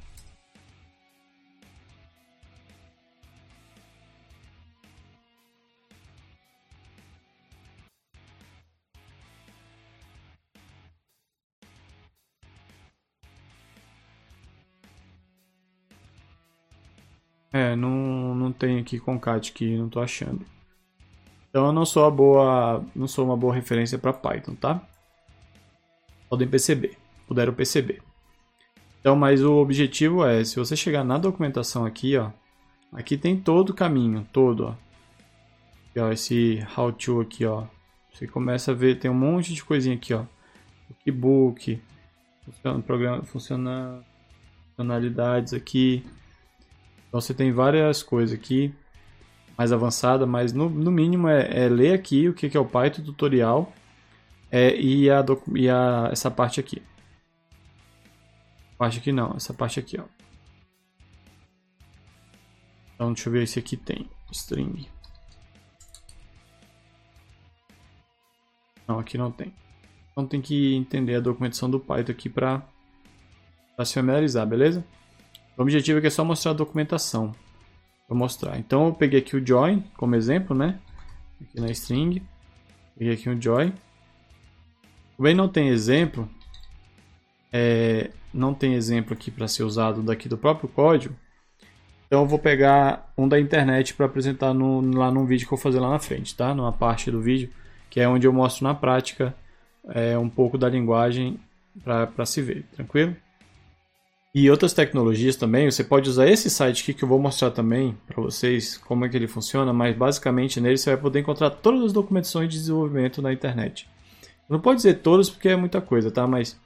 Speaker 2: É, não, não tem aqui concat que não tô achando. Então eu não sou a boa, não sou uma boa referência para Python, tá? Podem perceber, puderam perceber. Então, mas o objetivo é, se você chegar na documentação aqui, ó, aqui tem todo o caminho, todo, ó. Ó esse how to aqui, ó. Você começa a ver, tem um monte de coisinha aqui, ó. Book, funciona, programa, funciona, funcionalidades aqui. Então você tem várias coisas aqui mais avançada, mas no, no mínimo é, é, ler aqui o que, é o Python tutorial é, e, a, e a, essa parte aqui. Parte aqui não, essa parte aqui, ó. Então deixa eu ver se aqui tem string. Não, aqui não tem. Então tem que entender a documentação do Python aqui para se familiarizar, beleza? O objetivo aqui é só mostrar a documentação. Vou mostrar. Então eu peguei aqui o join como exemplo, né? Aqui na string. Peguei aqui um join. Também não tem exemplo. É, não tem exemplo aqui para ser usado daqui do próprio código. Então eu vou pegar um da internet para apresentar no, lá num vídeo que eu vou fazer lá na frente, tá? Numa parte do vídeo, que é onde eu mostro na prática é, um pouco da linguagem para se ver, tranquilo? E outras tecnologias também, você pode usar esse site aqui que eu vou mostrar também para vocês como é que ele funciona, mas basicamente nele você vai poder encontrar todas as documentações de desenvolvimento na internet. Não pode dizer todas porque é muita coisa, tá? Mas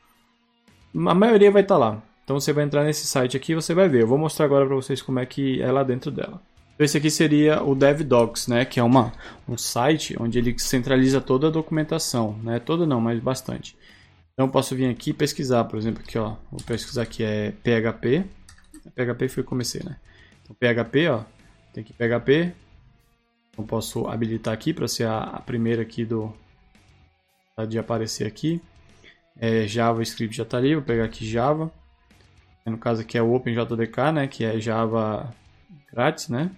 Speaker 2: a maioria vai estar tá lá. Então você vai entrar nesse site aqui e você vai ver. Eu vou mostrar agora para vocês como é que é lá dentro dela. Então, esse aqui seria o DevDocs, né? Que é uma, um site onde ele centraliza toda a documentação, né? Toda não, mas bastante. Então posso vir aqui e pesquisar, por exemplo, aqui ó, vou pesquisar aqui é PHP. PHP foi que comecei, né? Então PHP, ó, tem aqui PHP. Então posso habilitar aqui para ser a, a, primeira aqui do de aparecer aqui. É, JavaScript já está ali, vou pegar aqui Java. No caso aqui é o OpenJDK, né, que é Java grátis, né?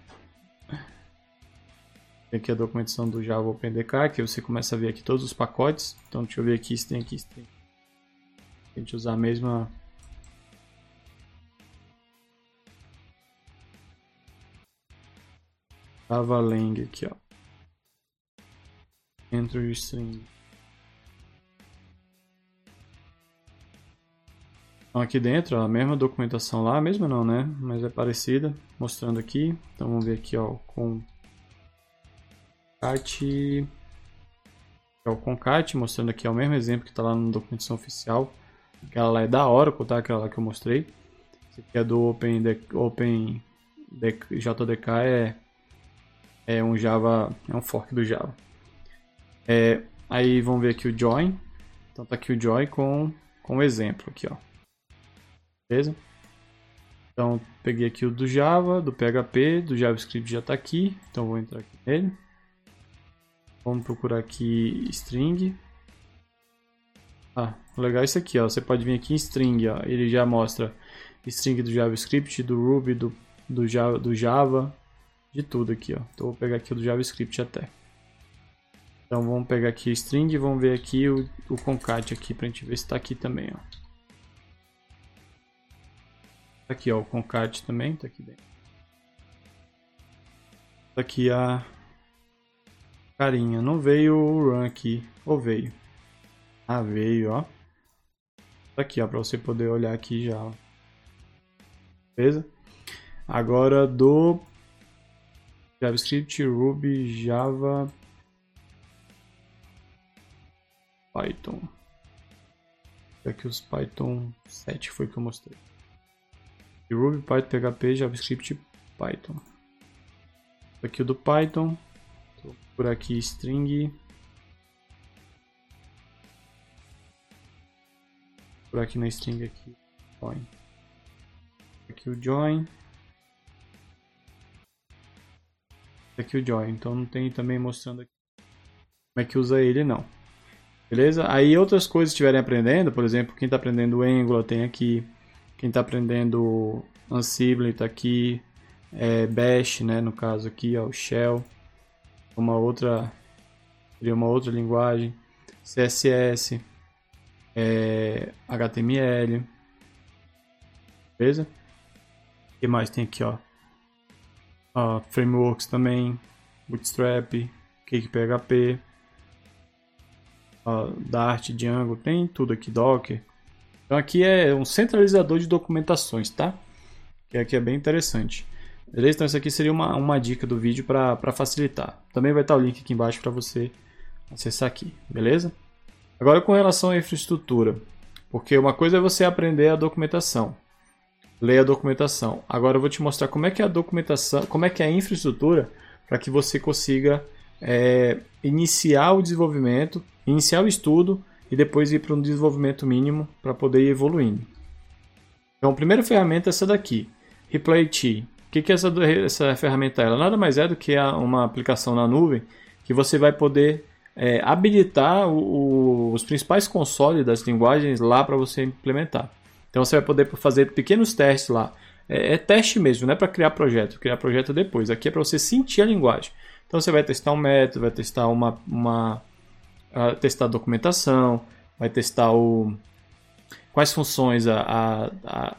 Speaker 2: Tem aqui a documentação do Java OpenDK, que você começa a ver aqui todos os pacotes. Então deixa eu ver aqui se tem aqui, se tem a gente usar a mesma Java Lang aqui, ó. Entry string. Então aqui dentro, ó, a mesma documentação lá, a mesma não, né? Mas é parecida, mostrando aqui. Então vamos ver aqui, ó, com cat é o concat, mostrando aqui é o mesmo exemplo que está lá na documentação oficial. Aquela lá é da Oracle, tá? Aquela lá que eu mostrei. Esse aqui é do Open, Open JDK, é, é um Java, é um fork do Java. É, aí vamos ver aqui o join. Então tá aqui o join com, com um exemplo aqui, ó. Beleza? Então peguei aqui o do Java, do PHP, do JavaScript já está aqui. Então vou entrar aqui nele. Vamos procurar aqui string. Ah, legal isso aqui, ó. Você pode vir aqui em string, ó. Ele já mostra string do JavaScript, do Ruby, do, do, Java, do Java, de tudo aqui, ó. Então vou pegar aqui o do JavaScript até. Então vamos pegar aqui string e vamos ver aqui o, o concat aqui pra gente ver se tá aqui também, ó. Tá aqui, ó, o concat também, tá aqui dentro. Tá aqui a carinha. Não veio o run aqui, ou veio? Ah, veio, ó. Tá aqui, ó, para você poder olhar aqui já. Beleza? Agora do JavaScript, Ruby, Java, Python. Aqui os Python 7 foi que eu mostrei. Ruby, Python, PHP, JavaScript, Python. Aqui o do Python. por aqui string por aqui na string aqui, join. Aqui o join. Aqui o join, então não tem também mostrando aqui. como é que usa ele não. Beleza? Aí outras coisas estiverem aprendendo, por exemplo, quem está aprendendo Angular tem aqui, quem está aprendendo Ansible está aqui, é, Bash, né, no caso aqui, ó, o Shell, uma outra, seria uma outra linguagem, CSS, é, HTML, beleza? O que mais tem aqui, ó? Frameworks também, Bootstrap, CakePHP, Dart, Django, tem tudo aqui, Docker. Então aqui é um centralizador de documentações, tá? Que aqui é bem interessante. Beleza? Então isso aqui seria uma, uma dica do vídeo para facilitar. Também vai estar o link aqui embaixo para você acessar aqui, beleza? Agora com relação à infraestrutura, porque uma coisa é você aprender a documentação, ler a documentação. Agora eu vou te mostrar como é que é a documentação, como é que é a infraestrutura para que você consiga é, iniciar o desenvolvimento, iniciar o estudo e depois ir para um desenvolvimento mínimo para poder ir evoluindo. Então a primeira ferramenta é essa daqui, ReplayT. O que, que é essa, essa ferramenta? Ela nada mais é do que uma aplicação na nuvem que você vai poder é, habilitar o, o, os principais consoles das linguagens lá para você implementar. Então você vai poder fazer pequenos testes lá. É, é teste mesmo, não é para criar projeto. Criar projeto depois. Aqui é para você sentir a linguagem. Então você vai testar um método, vai testar uma, uma uh, testar documentação, vai testar o quais funções a, a, a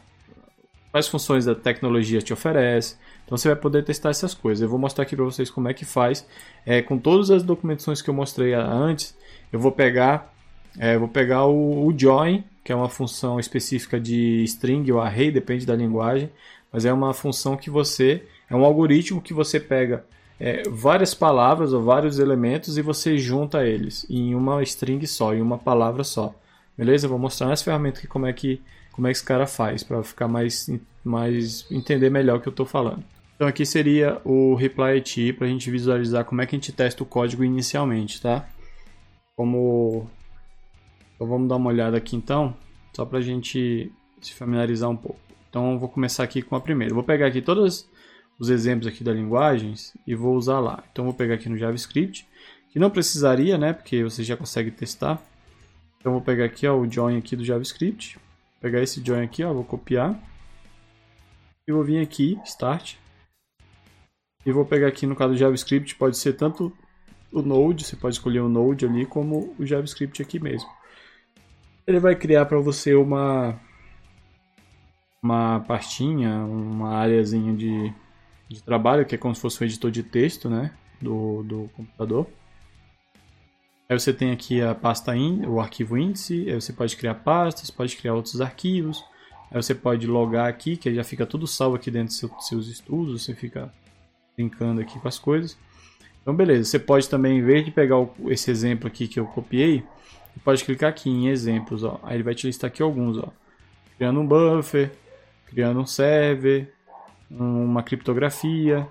Speaker 2: quais funções a tecnologia te oferece. Então você vai poder testar essas coisas. Eu vou mostrar aqui para vocês como é que faz. É, com todas as documentações que eu mostrei antes, eu vou pegar, é, vou pegar o, o, join, que é uma função específica de string ou array, depende da linguagem, mas é uma função que você, é um algoritmo que você pega é, várias palavras ou vários elementos e você junta eles em uma string só, em uma palavra só. Beleza? Eu vou mostrar nessa ferramenta aqui como é que como é que esse cara faz para ficar mais mais entender melhor o que eu estou falando. Então aqui seria o reply IT para a gente visualizar como é que a gente testa o código inicialmente, tá? Como então vamos dar uma olhada aqui então, só para a gente se familiarizar um pouco. Então vou começar aqui com a primeira. Vou pegar aqui todos os exemplos aqui das linguagens e vou usar lá. Então vou pegar aqui no JavaScript, que não precisaria, né? Porque você já consegue testar. Então vou pegar aqui ó, o join aqui do JavaScript, vou pegar esse join aqui, ó, vou copiar e vou vir aqui start e vou pegar aqui no caso do JavaScript, pode ser tanto o Node, você pode escolher o Node ali, como o JavaScript aqui mesmo. Ele vai criar para você uma uma pastinha, uma áreazinha de, de trabalho, que é como se fosse um editor de texto, né, do, do computador. Aí você tem aqui a pasta in, o arquivo índice, aí você pode criar pastas, pode criar outros arquivos. Aí você pode logar aqui, que já fica tudo salvo aqui dentro dos seus estudos, você fica brincando aqui com as coisas. Então, beleza. Você pode também, em vez de pegar o, esse exemplo aqui que eu copiei, você pode clicar aqui em exemplos, ó. Aí ele vai te listar aqui alguns, ó. Criando um buffer, criando um server, uma criptografia,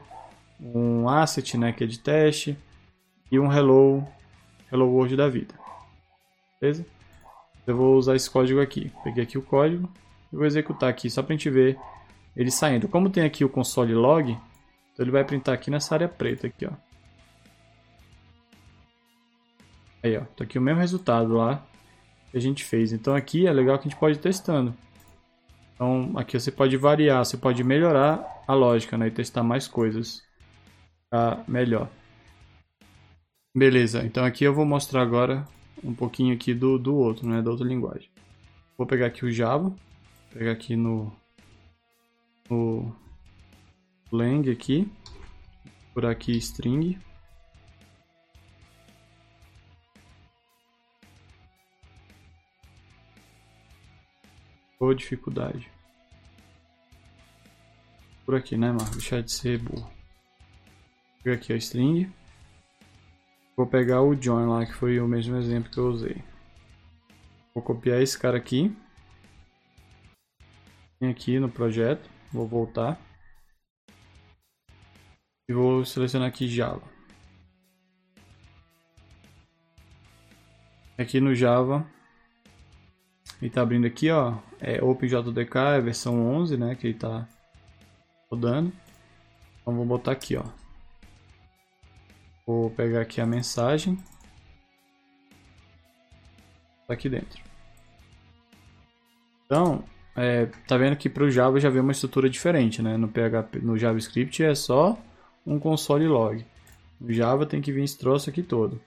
Speaker 2: um asset, né, que é de teste, e um hello, hello world da vida. Beleza? Eu vou usar esse código aqui. Peguei aqui o código e vou executar aqui só para a gente ver ele saindo. Como tem aqui o console log, então ele vai printar aqui nessa área preta aqui, ó. Aí, ó, tá aqui o mesmo resultado lá que a gente fez. Então aqui é legal que a gente pode ir testando. Então aqui você pode variar, você pode melhorar a lógica, né, e testar mais coisas pra melhor. Beleza, então aqui eu vou mostrar agora um pouquinho aqui do, do outro, né, da outra linguagem. Vou pegar aqui o Java, pegar aqui no, no lang aqui, por aqui string. Ou dificuldade. Por aqui, né, Marco? Deixar de ser burro. Vou pegar aqui a string. Vou pegar o join lá, que foi o mesmo exemplo que eu usei. Vou copiar esse cara aqui. Vem aqui no projeto. Vou voltar e vou selecionar aqui Java. Aqui no Java, ele está abrindo aqui, ó, é OpenJDK, é versão 11, né, que ele está rodando. Então vou botar aqui, ó. Vou pegar aqui a mensagem aqui dentro. Então, é, tá vendo que para o Java já vem uma estrutura diferente, né? No PHP, no JavaScript é só um console log. No Java tem que vir esse troço aqui todo.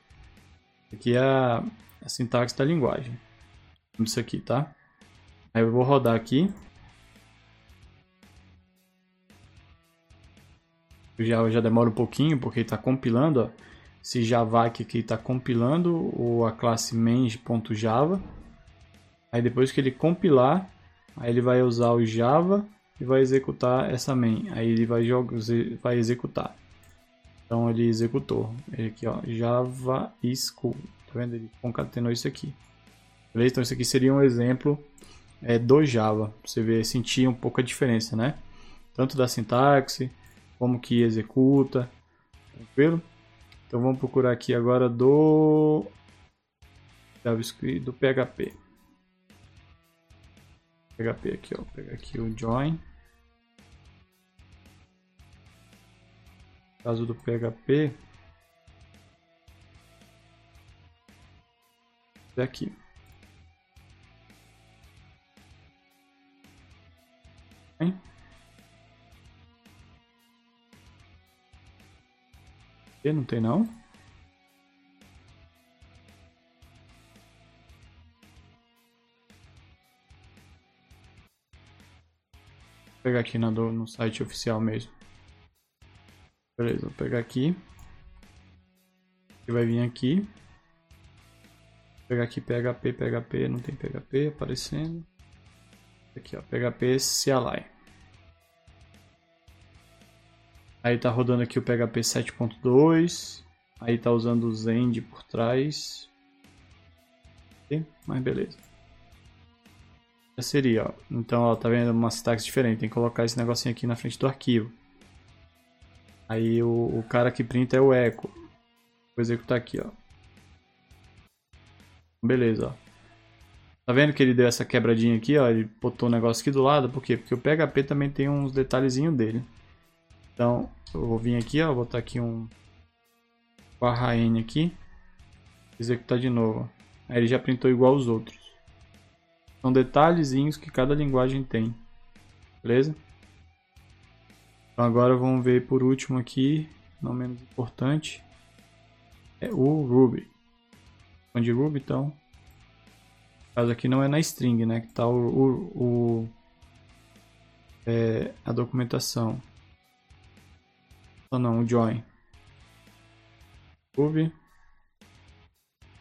Speaker 2: Aqui é a, a sintaxe da linguagem. Isso aqui, tá? Aí eu vou rodar aqui. O Java já demora um pouquinho porque está compilando. Ó. Esse Java aqui está compilando o, a classe main.java. Aí depois que ele compilar, aí ele vai usar o Java e vai executar essa main. Aí ele vai, vai executar. Então ele executou. Ele aqui, ó, Java school. Tá vendo? Ele concatenou isso aqui. Beleza? Então isso aqui seria um exemplo é, do Java. Você ver, sentir um pouco a diferença, né? Tanto da sintaxe, como que executa. Tranquilo? Então vamos procurar aqui agora do JavaScript, do PHP. PHP aqui, ó. Vou pegar aqui o join. Caso do PHP, é aqui. Hein? Não tem não? Vou pegar aqui no, no site oficial mesmo. Beleza, vou pegar aqui. E vai vir aqui. Vou pegar aqui PHP, PHP, não tem PHP aparecendo. Aqui ó, PHP CLI. Aí tá rodando aqui o PHP 7.2. Aí tá usando o Zend por trás. Mas beleza. Já seria, ó. Então, ó, tá vendo uma sintaxe diferente. Tem que colocar esse negocinho aqui na frente do arquivo. Aí o, o cara que printa é o echo. Vou executar aqui, ó. Beleza, ó. Tá vendo que ele deu essa quebradinha aqui, ó? Ele botou o negócio aqui do lado, por quê? Porque o PHP também tem uns detalhezinhos dele. Então, eu vou vir aqui, ó, botar aqui um barra N aqui. Executar de novo. Aí ele já printou igual os outros. São detalhezinhos que cada linguagem tem. Beleza? Então agora vamos ver por último aqui, não menos importante, é o Ruby. Onde Ruby, então, no caso aqui não é na string, né, que está o, o, o é, a documentação. Ou não, o join. Ruby.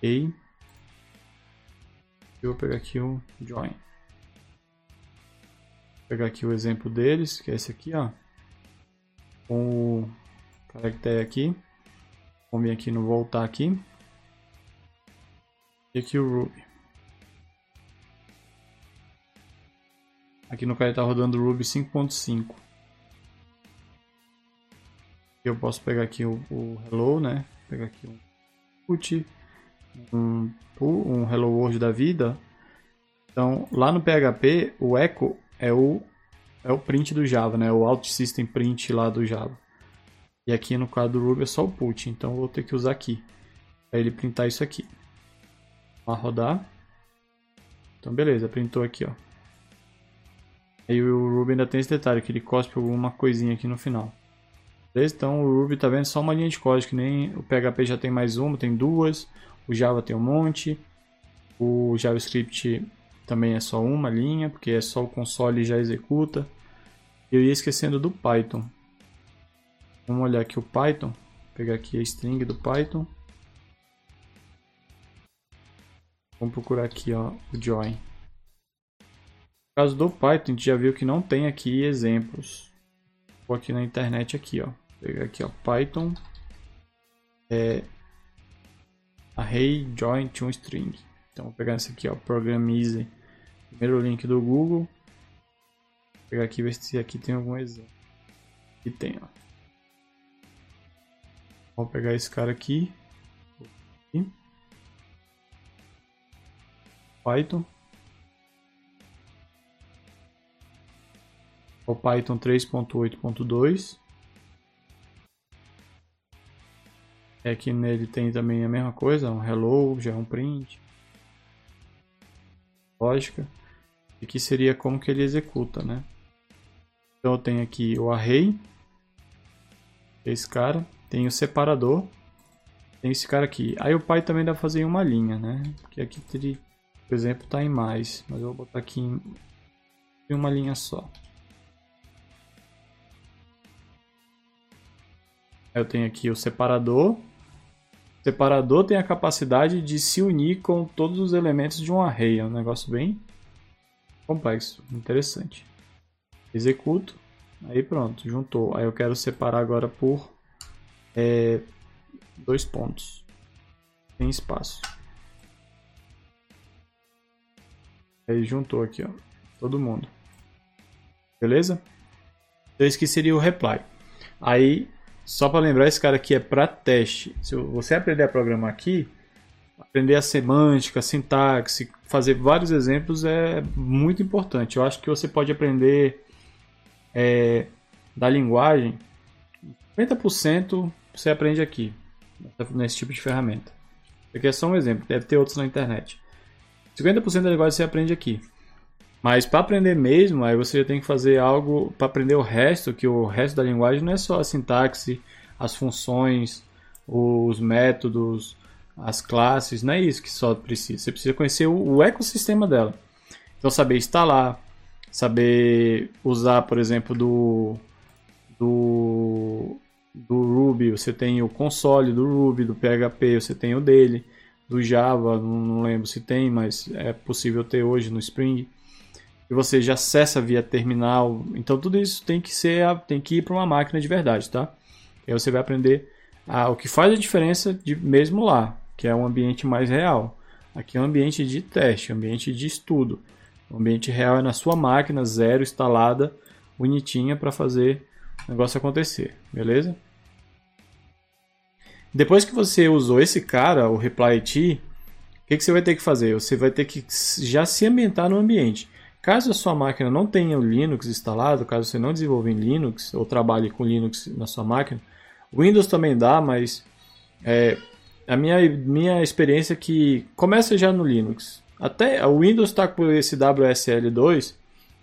Speaker 2: E eu vou pegar aqui o join. Vou pegar aqui o exemplo deles, que é esse aqui, ó o caractere aqui. Vamos vir aqui no voltar aqui. E aqui o Ruby. Aqui no cara está rodando Ruby 5.5. Eu posso pegar aqui o, o, Hello, né? Pegar aqui um put, um, um Hello World da vida. Então, lá no PHP, o echo é o é o print do Java, né? O Alt System Print lá do Java. E aqui no caso do Ruby é só o put, então vou ter que usar aqui. Para ele printar isso aqui. Vamos rodar. Então beleza, printou aqui, ó. Aí o Ruby ainda tem esse detalhe, que ele cospe alguma coisinha aqui no final. Beleza? Então o Ruby tá vendo só uma linha de código, que nem o PHP já tem mais uma, tem duas. O Java tem um monte. O JavaScript também é só uma linha, porque é só o console e já executa. Eu ia esquecendo do Python. Vamos olhar aqui o Python. Pegar aqui a string do Python. Vamos procurar aqui ó, o join. No caso do Python, a gente já viu que não tem aqui exemplos. Vou aqui na internet aqui, ó. Pegar aqui, ó, Python é array join to string. Então vou pegar esse aqui, ó, Programize. Primeiro link do Google. Vou pegar aqui ver se aqui tem algum exemplo. E tem, ó. Vou pegar esse cara aqui. aqui. Python. O Python 3.8.2. É que nele tem também a mesma coisa, um hello, já é um print. lógica. E aqui seria como que ele executa, né? Então eu tenho aqui o array, esse cara, tem o separador, tem esse cara aqui. Aí o pai também dá pra fazer em uma linha, né? Porque aqui por exemplo, tá em mais, mas eu vou botar aqui em uma linha só. Eu tenho aqui o separador. O separador tem a capacidade de se unir com todos os elementos de um array. É um negócio bem complexo, interessante. Executo. Aí pronto, juntou. Aí eu quero separar agora por é, dois pontos. Tem espaço. Aí juntou aqui, ó. Todo mundo. Beleza? Então esse aqui seria o reply. Aí, só para lembrar, esse cara aqui é para teste. Se você aprender a programar aqui, aprender a semântica, a sintaxe, fazer vários exemplos é muito importante. Eu acho que você pode aprender é, da linguagem, 50% você aprende aqui, nesse tipo de ferramenta. Isso aqui é só um exemplo, deve ter outros na internet. 50% da linguagem você aprende aqui. Mas para aprender mesmo, aí você tem que fazer algo para aprender o resto, que o resto da linguagem não é só a sintaxe, as funções, os métodos, as classes, não é isso que só precisa. Você precisa conhecer o, o ecossistema dela. Então saber instalar, saber usar, por exemplo, do, do, do Ruby, você tem o console do Ruby, do PHP, você tem o dele, do Java, não, lembro se tem, mas é possível ter hoje no Spring. E você já acessa via terminal. Então tudo isso tem que ser, tem que ir para uma máquina de verdade, tá? E aí você vai aprender a, o que faz a diferença de mesmo lá que é um ambiente mais real. Aqui é um ambiente de teste, ambiente de estudo. O ambiente real é na sua máquina, zero, instalada, bonitinha para fazer o negócio acontecer, beleza? Depois que você usou esse cara, o Reply o que, que você vai ter que fazer? Você vai ter que já se ambientar no ambiente. Caso a sua máquina não tenha o Linux instalado, caso você não desenvolva em Linux ou trabalhe com Linux na sua máquina, Windows também dá, mas é, a minha, minha experiência é que começa já no Linux. Até o Windows está com esse WSL2,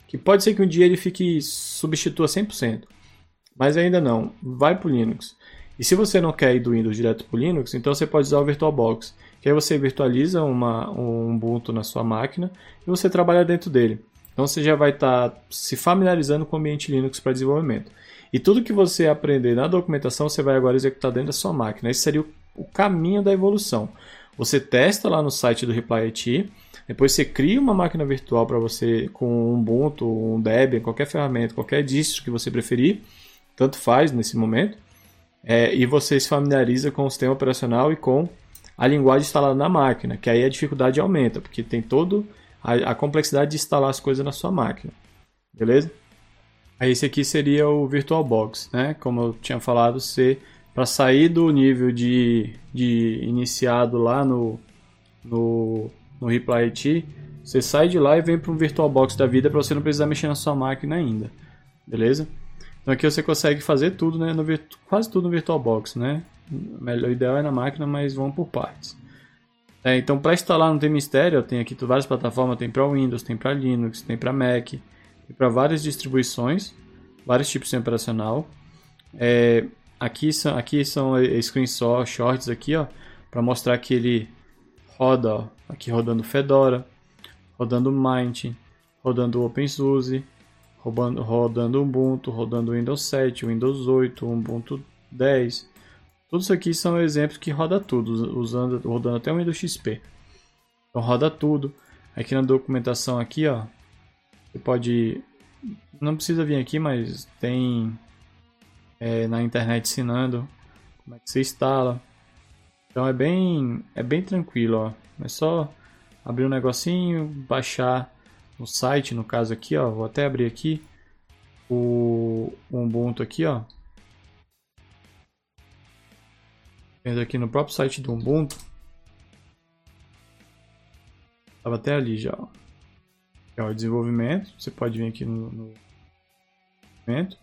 Speaker 2: que pode ser que um dia ele fique substitua 100%. Mas ainda não. Vai para o Linux. E se você não quer ir do Windows direto para o Linux, então você pode usar o VirtualBox. Que aí você virtualiza uma, um Ubuntu na sua máquina e você trabalha dentro dele. Então você já vai estar tá se familiarizando com o ambiente Linux para desenvolvimento. E tudo que você aprender na documentação, você vai agora executar dentro da sua máquina. Esse seria o o caminho da evolução. Você testa lá no site do Reply IT, depois você cria uma máquina virtual para você com um Ubuntu, um Debian, qualquer ferramenta, qualquer distro que você preferir, tanto faz nesse momento, é, e você se familiariza com o sistema operacional e com a linguagem instalada na máquina, que aí a dificuldade aumenta, porque tem todo a, complexidade de instalar as coisas na sua máquina, beleza? Aí esse aqui seria o VirtualBox, né? Como eu tinha falado, você para sair do nível de, de iniciado lá no, no, no Reply IT, você sai de lá e vem para um VirtualBox da vida para você não precisar mexer na sua máquina ainda, beleza? Então aqui você consegue fazer tudo, né, no, quase tudo no VirtualBox, né? O ideal é na máquina, mas vamos por partes. É, então para instalar não tem mistério, tem aqui várias plataformas, tem para Windows, tem para Linux, tem para Mac, tem para várias distribuições, vários tipos de operacional. É, Aqui são, aqui são screenshot, shorts aqui, ó, para mostrar que ele roda, ó, aqui rodando Fedora, rodando Mint, rodando OpenSUSE, rodando, rodando Ubuntu, rodando Windows 7, Windows 8, Ubuntu 10. Tudo isso aqui são exemplos que roda tudo, usando, rodando até o Windows XP. Então roda tudo. Aqui na documentação aqui, ó, você pode não precisa vir aqui, mas tem é, na internet ensinando como é que você instala. Então é bem, é bem tranquilo, ó. É só abrir um negocinho, baixar no site, no caso aqui, ó. Vou até abrir aqui o, o Ubuntu aqui, ó. Vendo aqui no próprio site do Ubuntu. Tava até ali já, ó. É o desenvolvimento. Você pode vir aqui no, no desenvolvimento.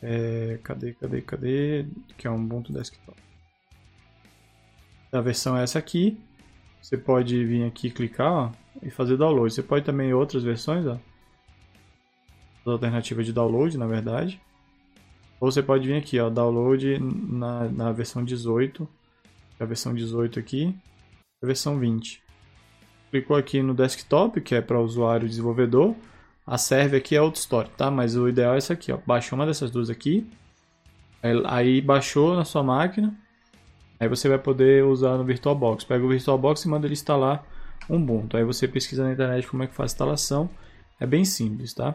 Speaker 2: É, cadê, cadê, cadê? Que é um Ubuntu Desktop. A versão é essa aqui. você pode vir aqui clicar ó, e fazer download. Você pode também outras versões, ó. Alternativa de download, na verdade. Ou você pode vir aqui, ó, download na, na versão 18. A versão 18 aqui. A versão 20. Clicou aqui no desktop, que é para usuário desenvolvedor. A serve aqui é outra história, tá? Mas o ideal é essa aqui, ó. Baixou uma dessas duas aqui. Aí baixou na sua máquina. Aí você vai poder usar no VirtualBox. Pega o VirtualBox e manda ele instalar Ubuntu. Aí você pesquisa na internet como é que faz a instalação. É bem simples, tá?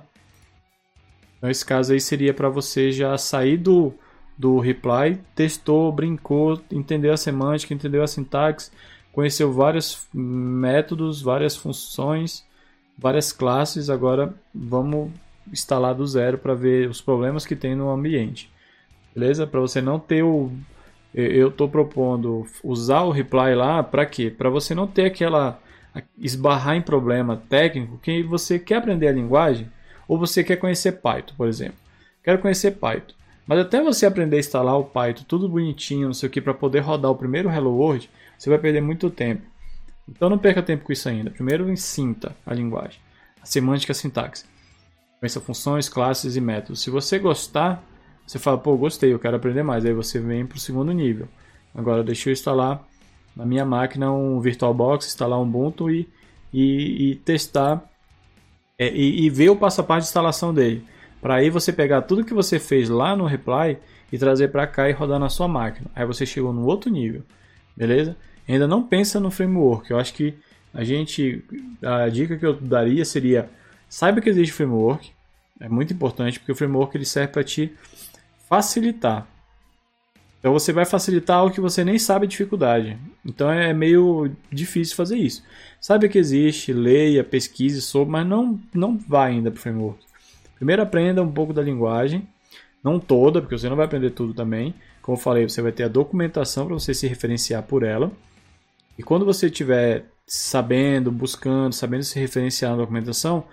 Speaker 2: Então esse caso aí seria para você já sair do, do reply, testou, brincou, entendeu a semântica, entendeu a sintaxe, conheceu vários métodos, várias funções, várias classes. Agora vamos instalar do zero para ver os problemas que tem no ambiente. Beleza? Para você não ter o eu estou propondo usar o reply lá para quê? Para você não ter aquela esbarrar em problema técnico que você quer aprender a linguagem ou você quer conhecer Python, por exemplo. Quero conhecer Python. Mas até você aprender a instalar o Python tudo bonitinho, não sei o que, para poder rodar o primeiro Hello World, você vai perder muito tempo. Então não perca tempo com isso ainda. Primeiro sinta a linguagem, a semântica, a sintaxe. Conheça funções, classes e métodos. Se você gostar, você fala, pô, gostei, eu quero aprender mais. Aí você vem para o segundo nível. Agora deixa eu instalar na minha máquina um VirtualBox, instalar um Ubuntu e, e, e testar é, e, e, ver o passo a passo de instalação dele. Para aí você pegar tudo que você fez lá no Reply e trazer para cá e rodar na sua máquina. Aí você chegou no outro nível, beleza? Ainda não pensa no framework. Eu acho que a gente, a dica que eu daria seria saiba que existe framework. É muito importante porque o framework ele serve para te facilitar. Então você vai facilitar algo que você nem sabe a dificuldade. Então é meio difícil fazer isso. Sabe que existe, leia, pesquise sobre, mas não, não vá ainda para o framework. Primeiro aprenda um pouco da linguagem, não toda, porque você não vai aprender tudo também. Como eu falei, você vai ter a documentação para você se referenciar por ela. E quando você estiver sabendo, buscando, sabendo se referenciar na documentação,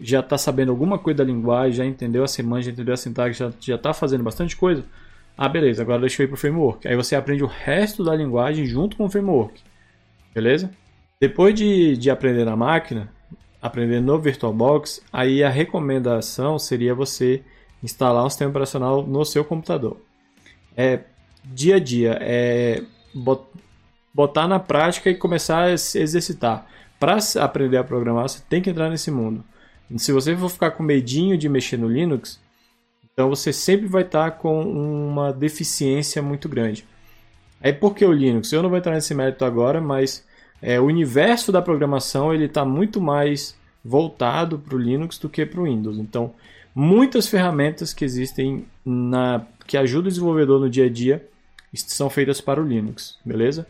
Speaker 2: já está sabendo alguma coisa da linguagem, já entendeu a semântica, já entendeu a sintaxe, já está fazendo bastante coisa, ah, beleza, agora deixa eu ir para o framework. Aí você aprende o resto da linguagem junto com o framework. Beleza? Depois de, de aprender na máquina, aprender no VirtualBox, aí a recomendação seria você instalar um sistema operacional no seu computador. É dia a dia, é botar na prática e começar a se exercitar. Para aprender a programar, você tem que entrar nesse mundo. Se você for ficar com medinho de mexer no Linux, então você sempre vai estar com uma deficiência muito grande. Aí por que o Linux? Eu não vou entrar nesse mérito agora, mas é, o universo da programação ele está muito mais voltado para o Linux do que para o Windows. Então, muitas ferramentas que existem na que ajudam o desenvolvedor no dia a dia são feitas para o Linux, beleza?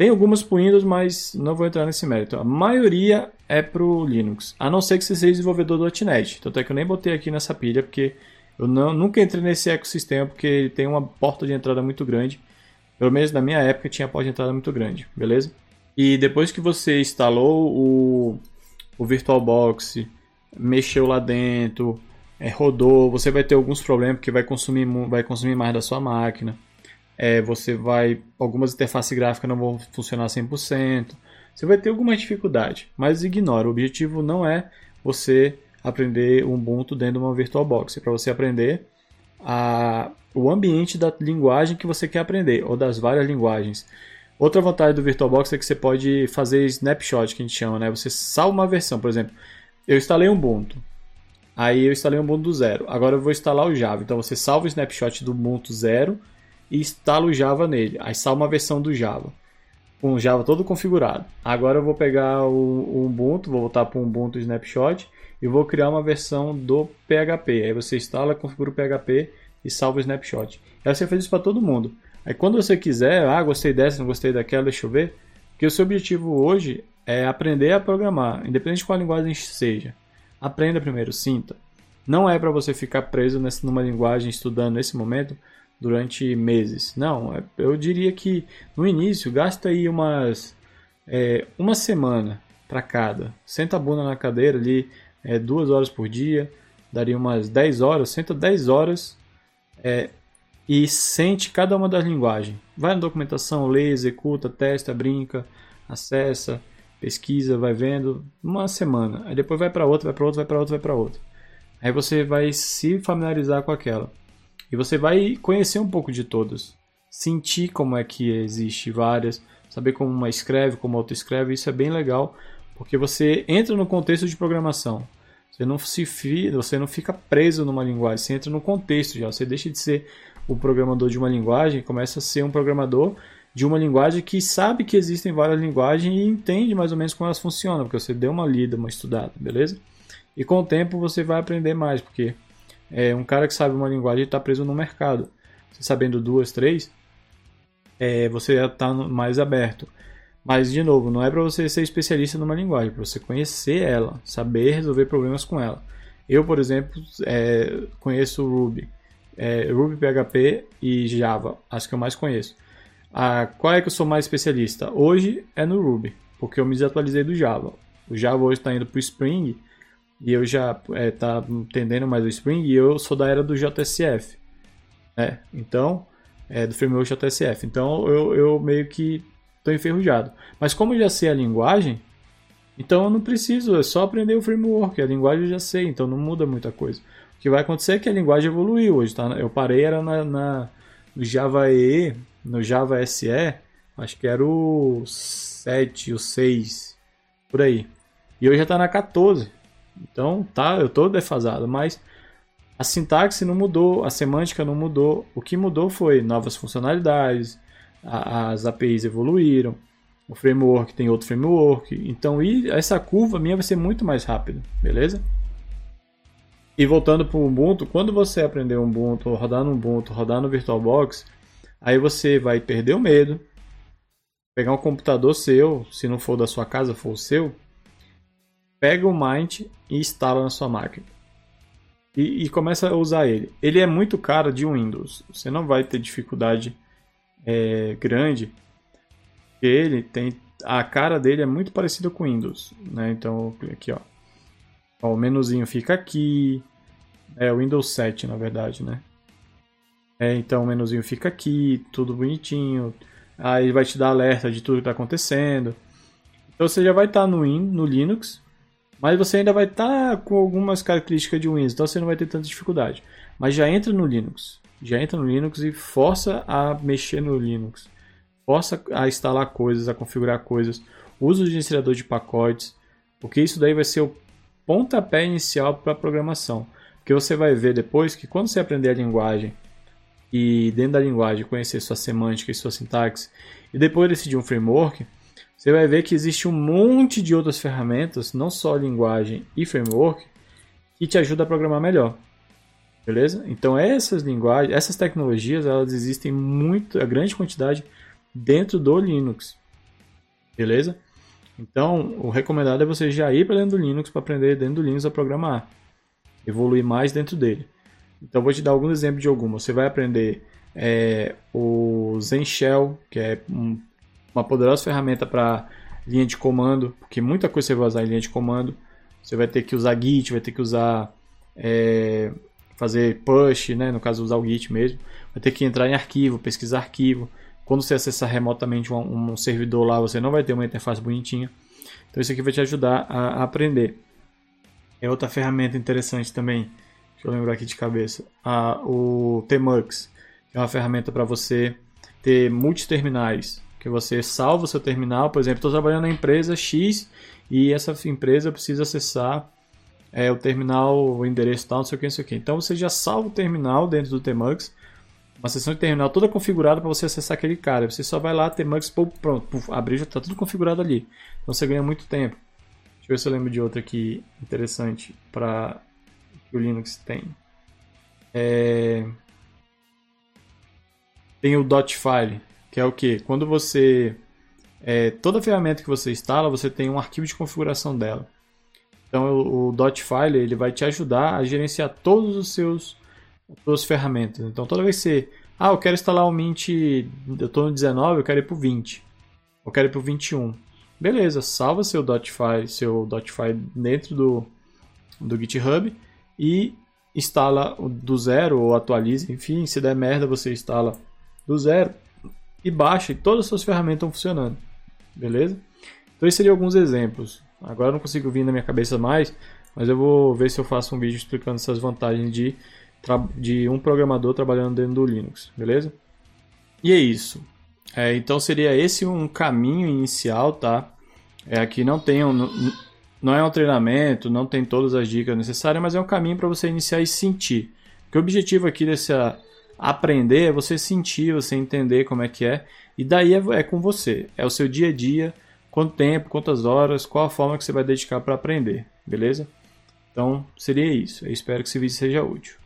Speaker 2: Tem algumas para Windows, mas não vou entrar nesse mérito. A maioria é para o Linux, a não ser que você seja desenvolvedor do .NET. Tanto é que eu nem botei aqui nessa pilha, porque eu não, nunca entrei nesse ecossistema porque tem uma porta de entrada muito grande. Pelo menos na minha época tinha porta de entrada muito grande, beleza? E depois que você instalou o, o VirtualBox, mexeu lá dentro, é, rodou, você vai ter alguns problemas porque vai consumir, vai consumir mais da sua máquina. É, você vai. Algumas interfaces gráficas não vão funcionar 100%. Você vai ter alguma dificuldade, mas ignora. O objetivo não é você aprender Ubuntu dentro de uma VirtualBox. É para você aprender a, o ambiente da linguagem que você quer aprender, ou das várias linguagens. Outra vantagem do VirtualBox é que você pode fazer snapshot, que a gente chama, né? Você salva uma versão, por exemplo, eu instalei Ubuntu, aí eu instalei Ubuntu do zero, agora eu vou instalar o Java. Então você salva o snapshot do Ubuntu zero e instala o Java nele. Aí salva uma versão do Java, com o Java todo configurado. Agora eu vou pegar o, o Ubuntu, vou voltar para o Ubuntu Snapshot e vou criar uma versão do PHP. Aí você instala, configura o PHP e salva o snapshot. Aí você faz isso para todo mundo. Aí quando você quiser, ah, gostei dessa, não gostei daquela, deixa eu ver. Porque o seu objetivo hoje é aprender a programar, independente de qual linguagem seja. Aprenda primeiro, sinta. Não é para você ficar preso nessa, numa linguagem estudando nesse momento durante meses. Não, é, eu diria que no início gasta aí umas é, uma semana para cada. Senta a bunda na cadeira ali, é, duas horas por dia, daria umas 10 horas, senta 10 horas é, e sente cada uma das linguagens. Vai na documentação, lê, executa, testa, brinca, acessa, pesquisa, vai vendo, uma semana. Aí depois vai para outra, vai para outra, vai para outra, vai para outra. Aí você vai se familiarizar com aquela. E você vai conhecer um pouco de todas. Sentir como é que existe várias, saber como uma escreve, como outra escreve, isso é bem legal, porque você entra no contexto de programação. Você não se você não fica preso numa linguagem, você entra no contexto já, você deixa de ser o programador de uma linguagem, começa a ser um programador de uma linguagem que sabe que existem várias linguagens e entende mais ou menos como elas funcionam, porque você deu uma lida, uma estudada, beleza? E com o tempo você vai aprender mais, porque é, um cara que sabe uma linguagem está preso no mercado. Você sabendo duas, três, é, você já está mais aberto. Mas, de novo, não é para você ser especialista numa linguagem, é para você conhecer ela, saber resolver problemas com ela. Eu, por exemplo, é, conheço Ruby, é, Ruby, PHP e Java, as que eu mais conheço. Ah, qual é que eu sou mais especialista? Hoje é no Ruby, porque eu me desatualizei do Java. O Java hoje está indo para o Spring e eu já é, tá entendendo mais o Spring e eu sou da era do JSF. Né? Então, é, do framework JSF. Então eu, eu meio que estou enferrujado. Mas como eu já sei a linguagem, então eu não preciso, é só aprender o framework. A linguagem eu já sei, então não muda muita coisa. O que vai acontecer é que a linguagem evoluiu hoje. Tá? Eu parei era na, na no Java EE, no Java SE, acho que era o 7, o 6, por aí. E hoje já está na 14. Então, tá, eu estou defasado, mas a sintaxe não mudou, a semântica não mudou. O que mudou foi novas funcionalidades, a, as APIs evoluíram, o framework tem outro framework. Então, e essa curva minha vai ser muito mais rápida, beleza? E voltando para o Ubuntu, quando você aprender Ubuntu, rodar no Ubuntu, rodar no VirtualBox, aí você vai perder o medo, pegar um computador seu, se não for da sua casa, for o seu, pega o Mint e instala na sua máquina. E, e, começa a usar ele. Ele é muito caro de Windows. Você não vai ter dificuldade é, grande. Ele tem a cara dele é muito parecida com Windows, né? Então aqui ó, ó o menuzinho fica aqui. É o Windows 7 na verdade, né? É, então o menuzinho fica aqui, tudo bonitinho. Aí ele vai te dar alerta de tudo que está acontecendo. Então você já vai estar tá no, no Linux mas você ainda vai estar tá com algumas características de Windows, então você não vai ter tanta dificuldade. Mas já entra no Linux. Já entra no Linux e força a mexer no Linux. Força a instalar coisas, a configurar coisas. Usa o gerenciador de pacotes. Porque isso daí vai ser o pontapé inicial para a programação. Porque você vai ver depois que quando você aprender a linguagem e dentro da linguagem conhecer sua semântica e sua sintaxe e depois decidir um framework, você vai ver que existe um monte de outras ferramentas, não só linguagem e framework, que te ajuda a programar melhor. Beleza? Então essas linguagens, essas tecnologias, elas existem muito, a grande quantidade dentro do Linux. Beleza? Então, o recomendado é você já ir para dentro do Linux para aprender dentro do Linux a programar. Evoluir mais dentro dele. Então, vou te dar alguns exemplos de algumas. Você vai aprender é, o Zen Shell, que é um uma poderosa ferramenta para linha de comando, porque muita coisa você vai usar em linha de comando. Você vai ter que usar Git, vai ter que usar é, fazer push, né? no caso usar o Git mesmo. Vai ter que entrar em arquivo, pesquisar arquivo. Quando você acessar remotamente um, um servidor lá, você não vai ter uma interface bonitinha. Então isso aqui vai te ajudar a, a aprender. É outra ferramenta interessante também, deixa eu lembrar aqui de cabeça, a, o Tmux, é uma ferramenta para você ter multiterminais que você salva o seu terminal, por exemplo, estou trabalhando na empresa X e essa empresa precisa acessar é, o terminal, o endereço tal, não sei o que, não sei o que. Então você já salva o terminal dentro do Tmux, uma seção de terminal toda configurada para você acessar aquele cara. Você só vai lá, Tmux, pronto, puf, abriu, já está tudo configurado ali. Então você ganha muito tempo. Deixa eu ver se eu lembro de outra aqui interessante para o Linux tem. É... Tem o .file que é o que? Quando você é, toda ferramenta que você instala, você tem um arquivo de configuração dela. Então o, o .file ele vai te ajudar a gerenciar todos os seus suas ferramentas. Então toda vez que você, ah, eu quero instalar o Mint, eu estou no 19, eu quero ir para o 20. Eu quero ir para o 21. Beleza, salva seu .file, seu .file dentro do, do GitHub e instala do zero ou atualiza, enfim, se der merda você instala do zero e baixa e todas as suas ferramentas estão funcionando. Beleza? Então esses seriam alguns exemplos. Agora não consigo vir na minha cabeça mais, mas eu vou ver se eu faço um vídeo explicando essas vantagens de, de um programador trabalhando dentro do Linux, beleza? E é isso. É, então seria esse um caminho inicial, tá? É, aqui não tem um, não é um treinamento, não tem todas as dicas necessárias, mas é um caminho para você iniciar e sentir. Porque o objetivo aqui desse aprender é você sentir, você entender como é que é, e daí é, é com você. É o seu dia a dia, quanto tempo, quantas horas, qual a forma que você vai dedicar para aprender, beleza? Então seria isso. Eu espero que esse vídeo seja útil.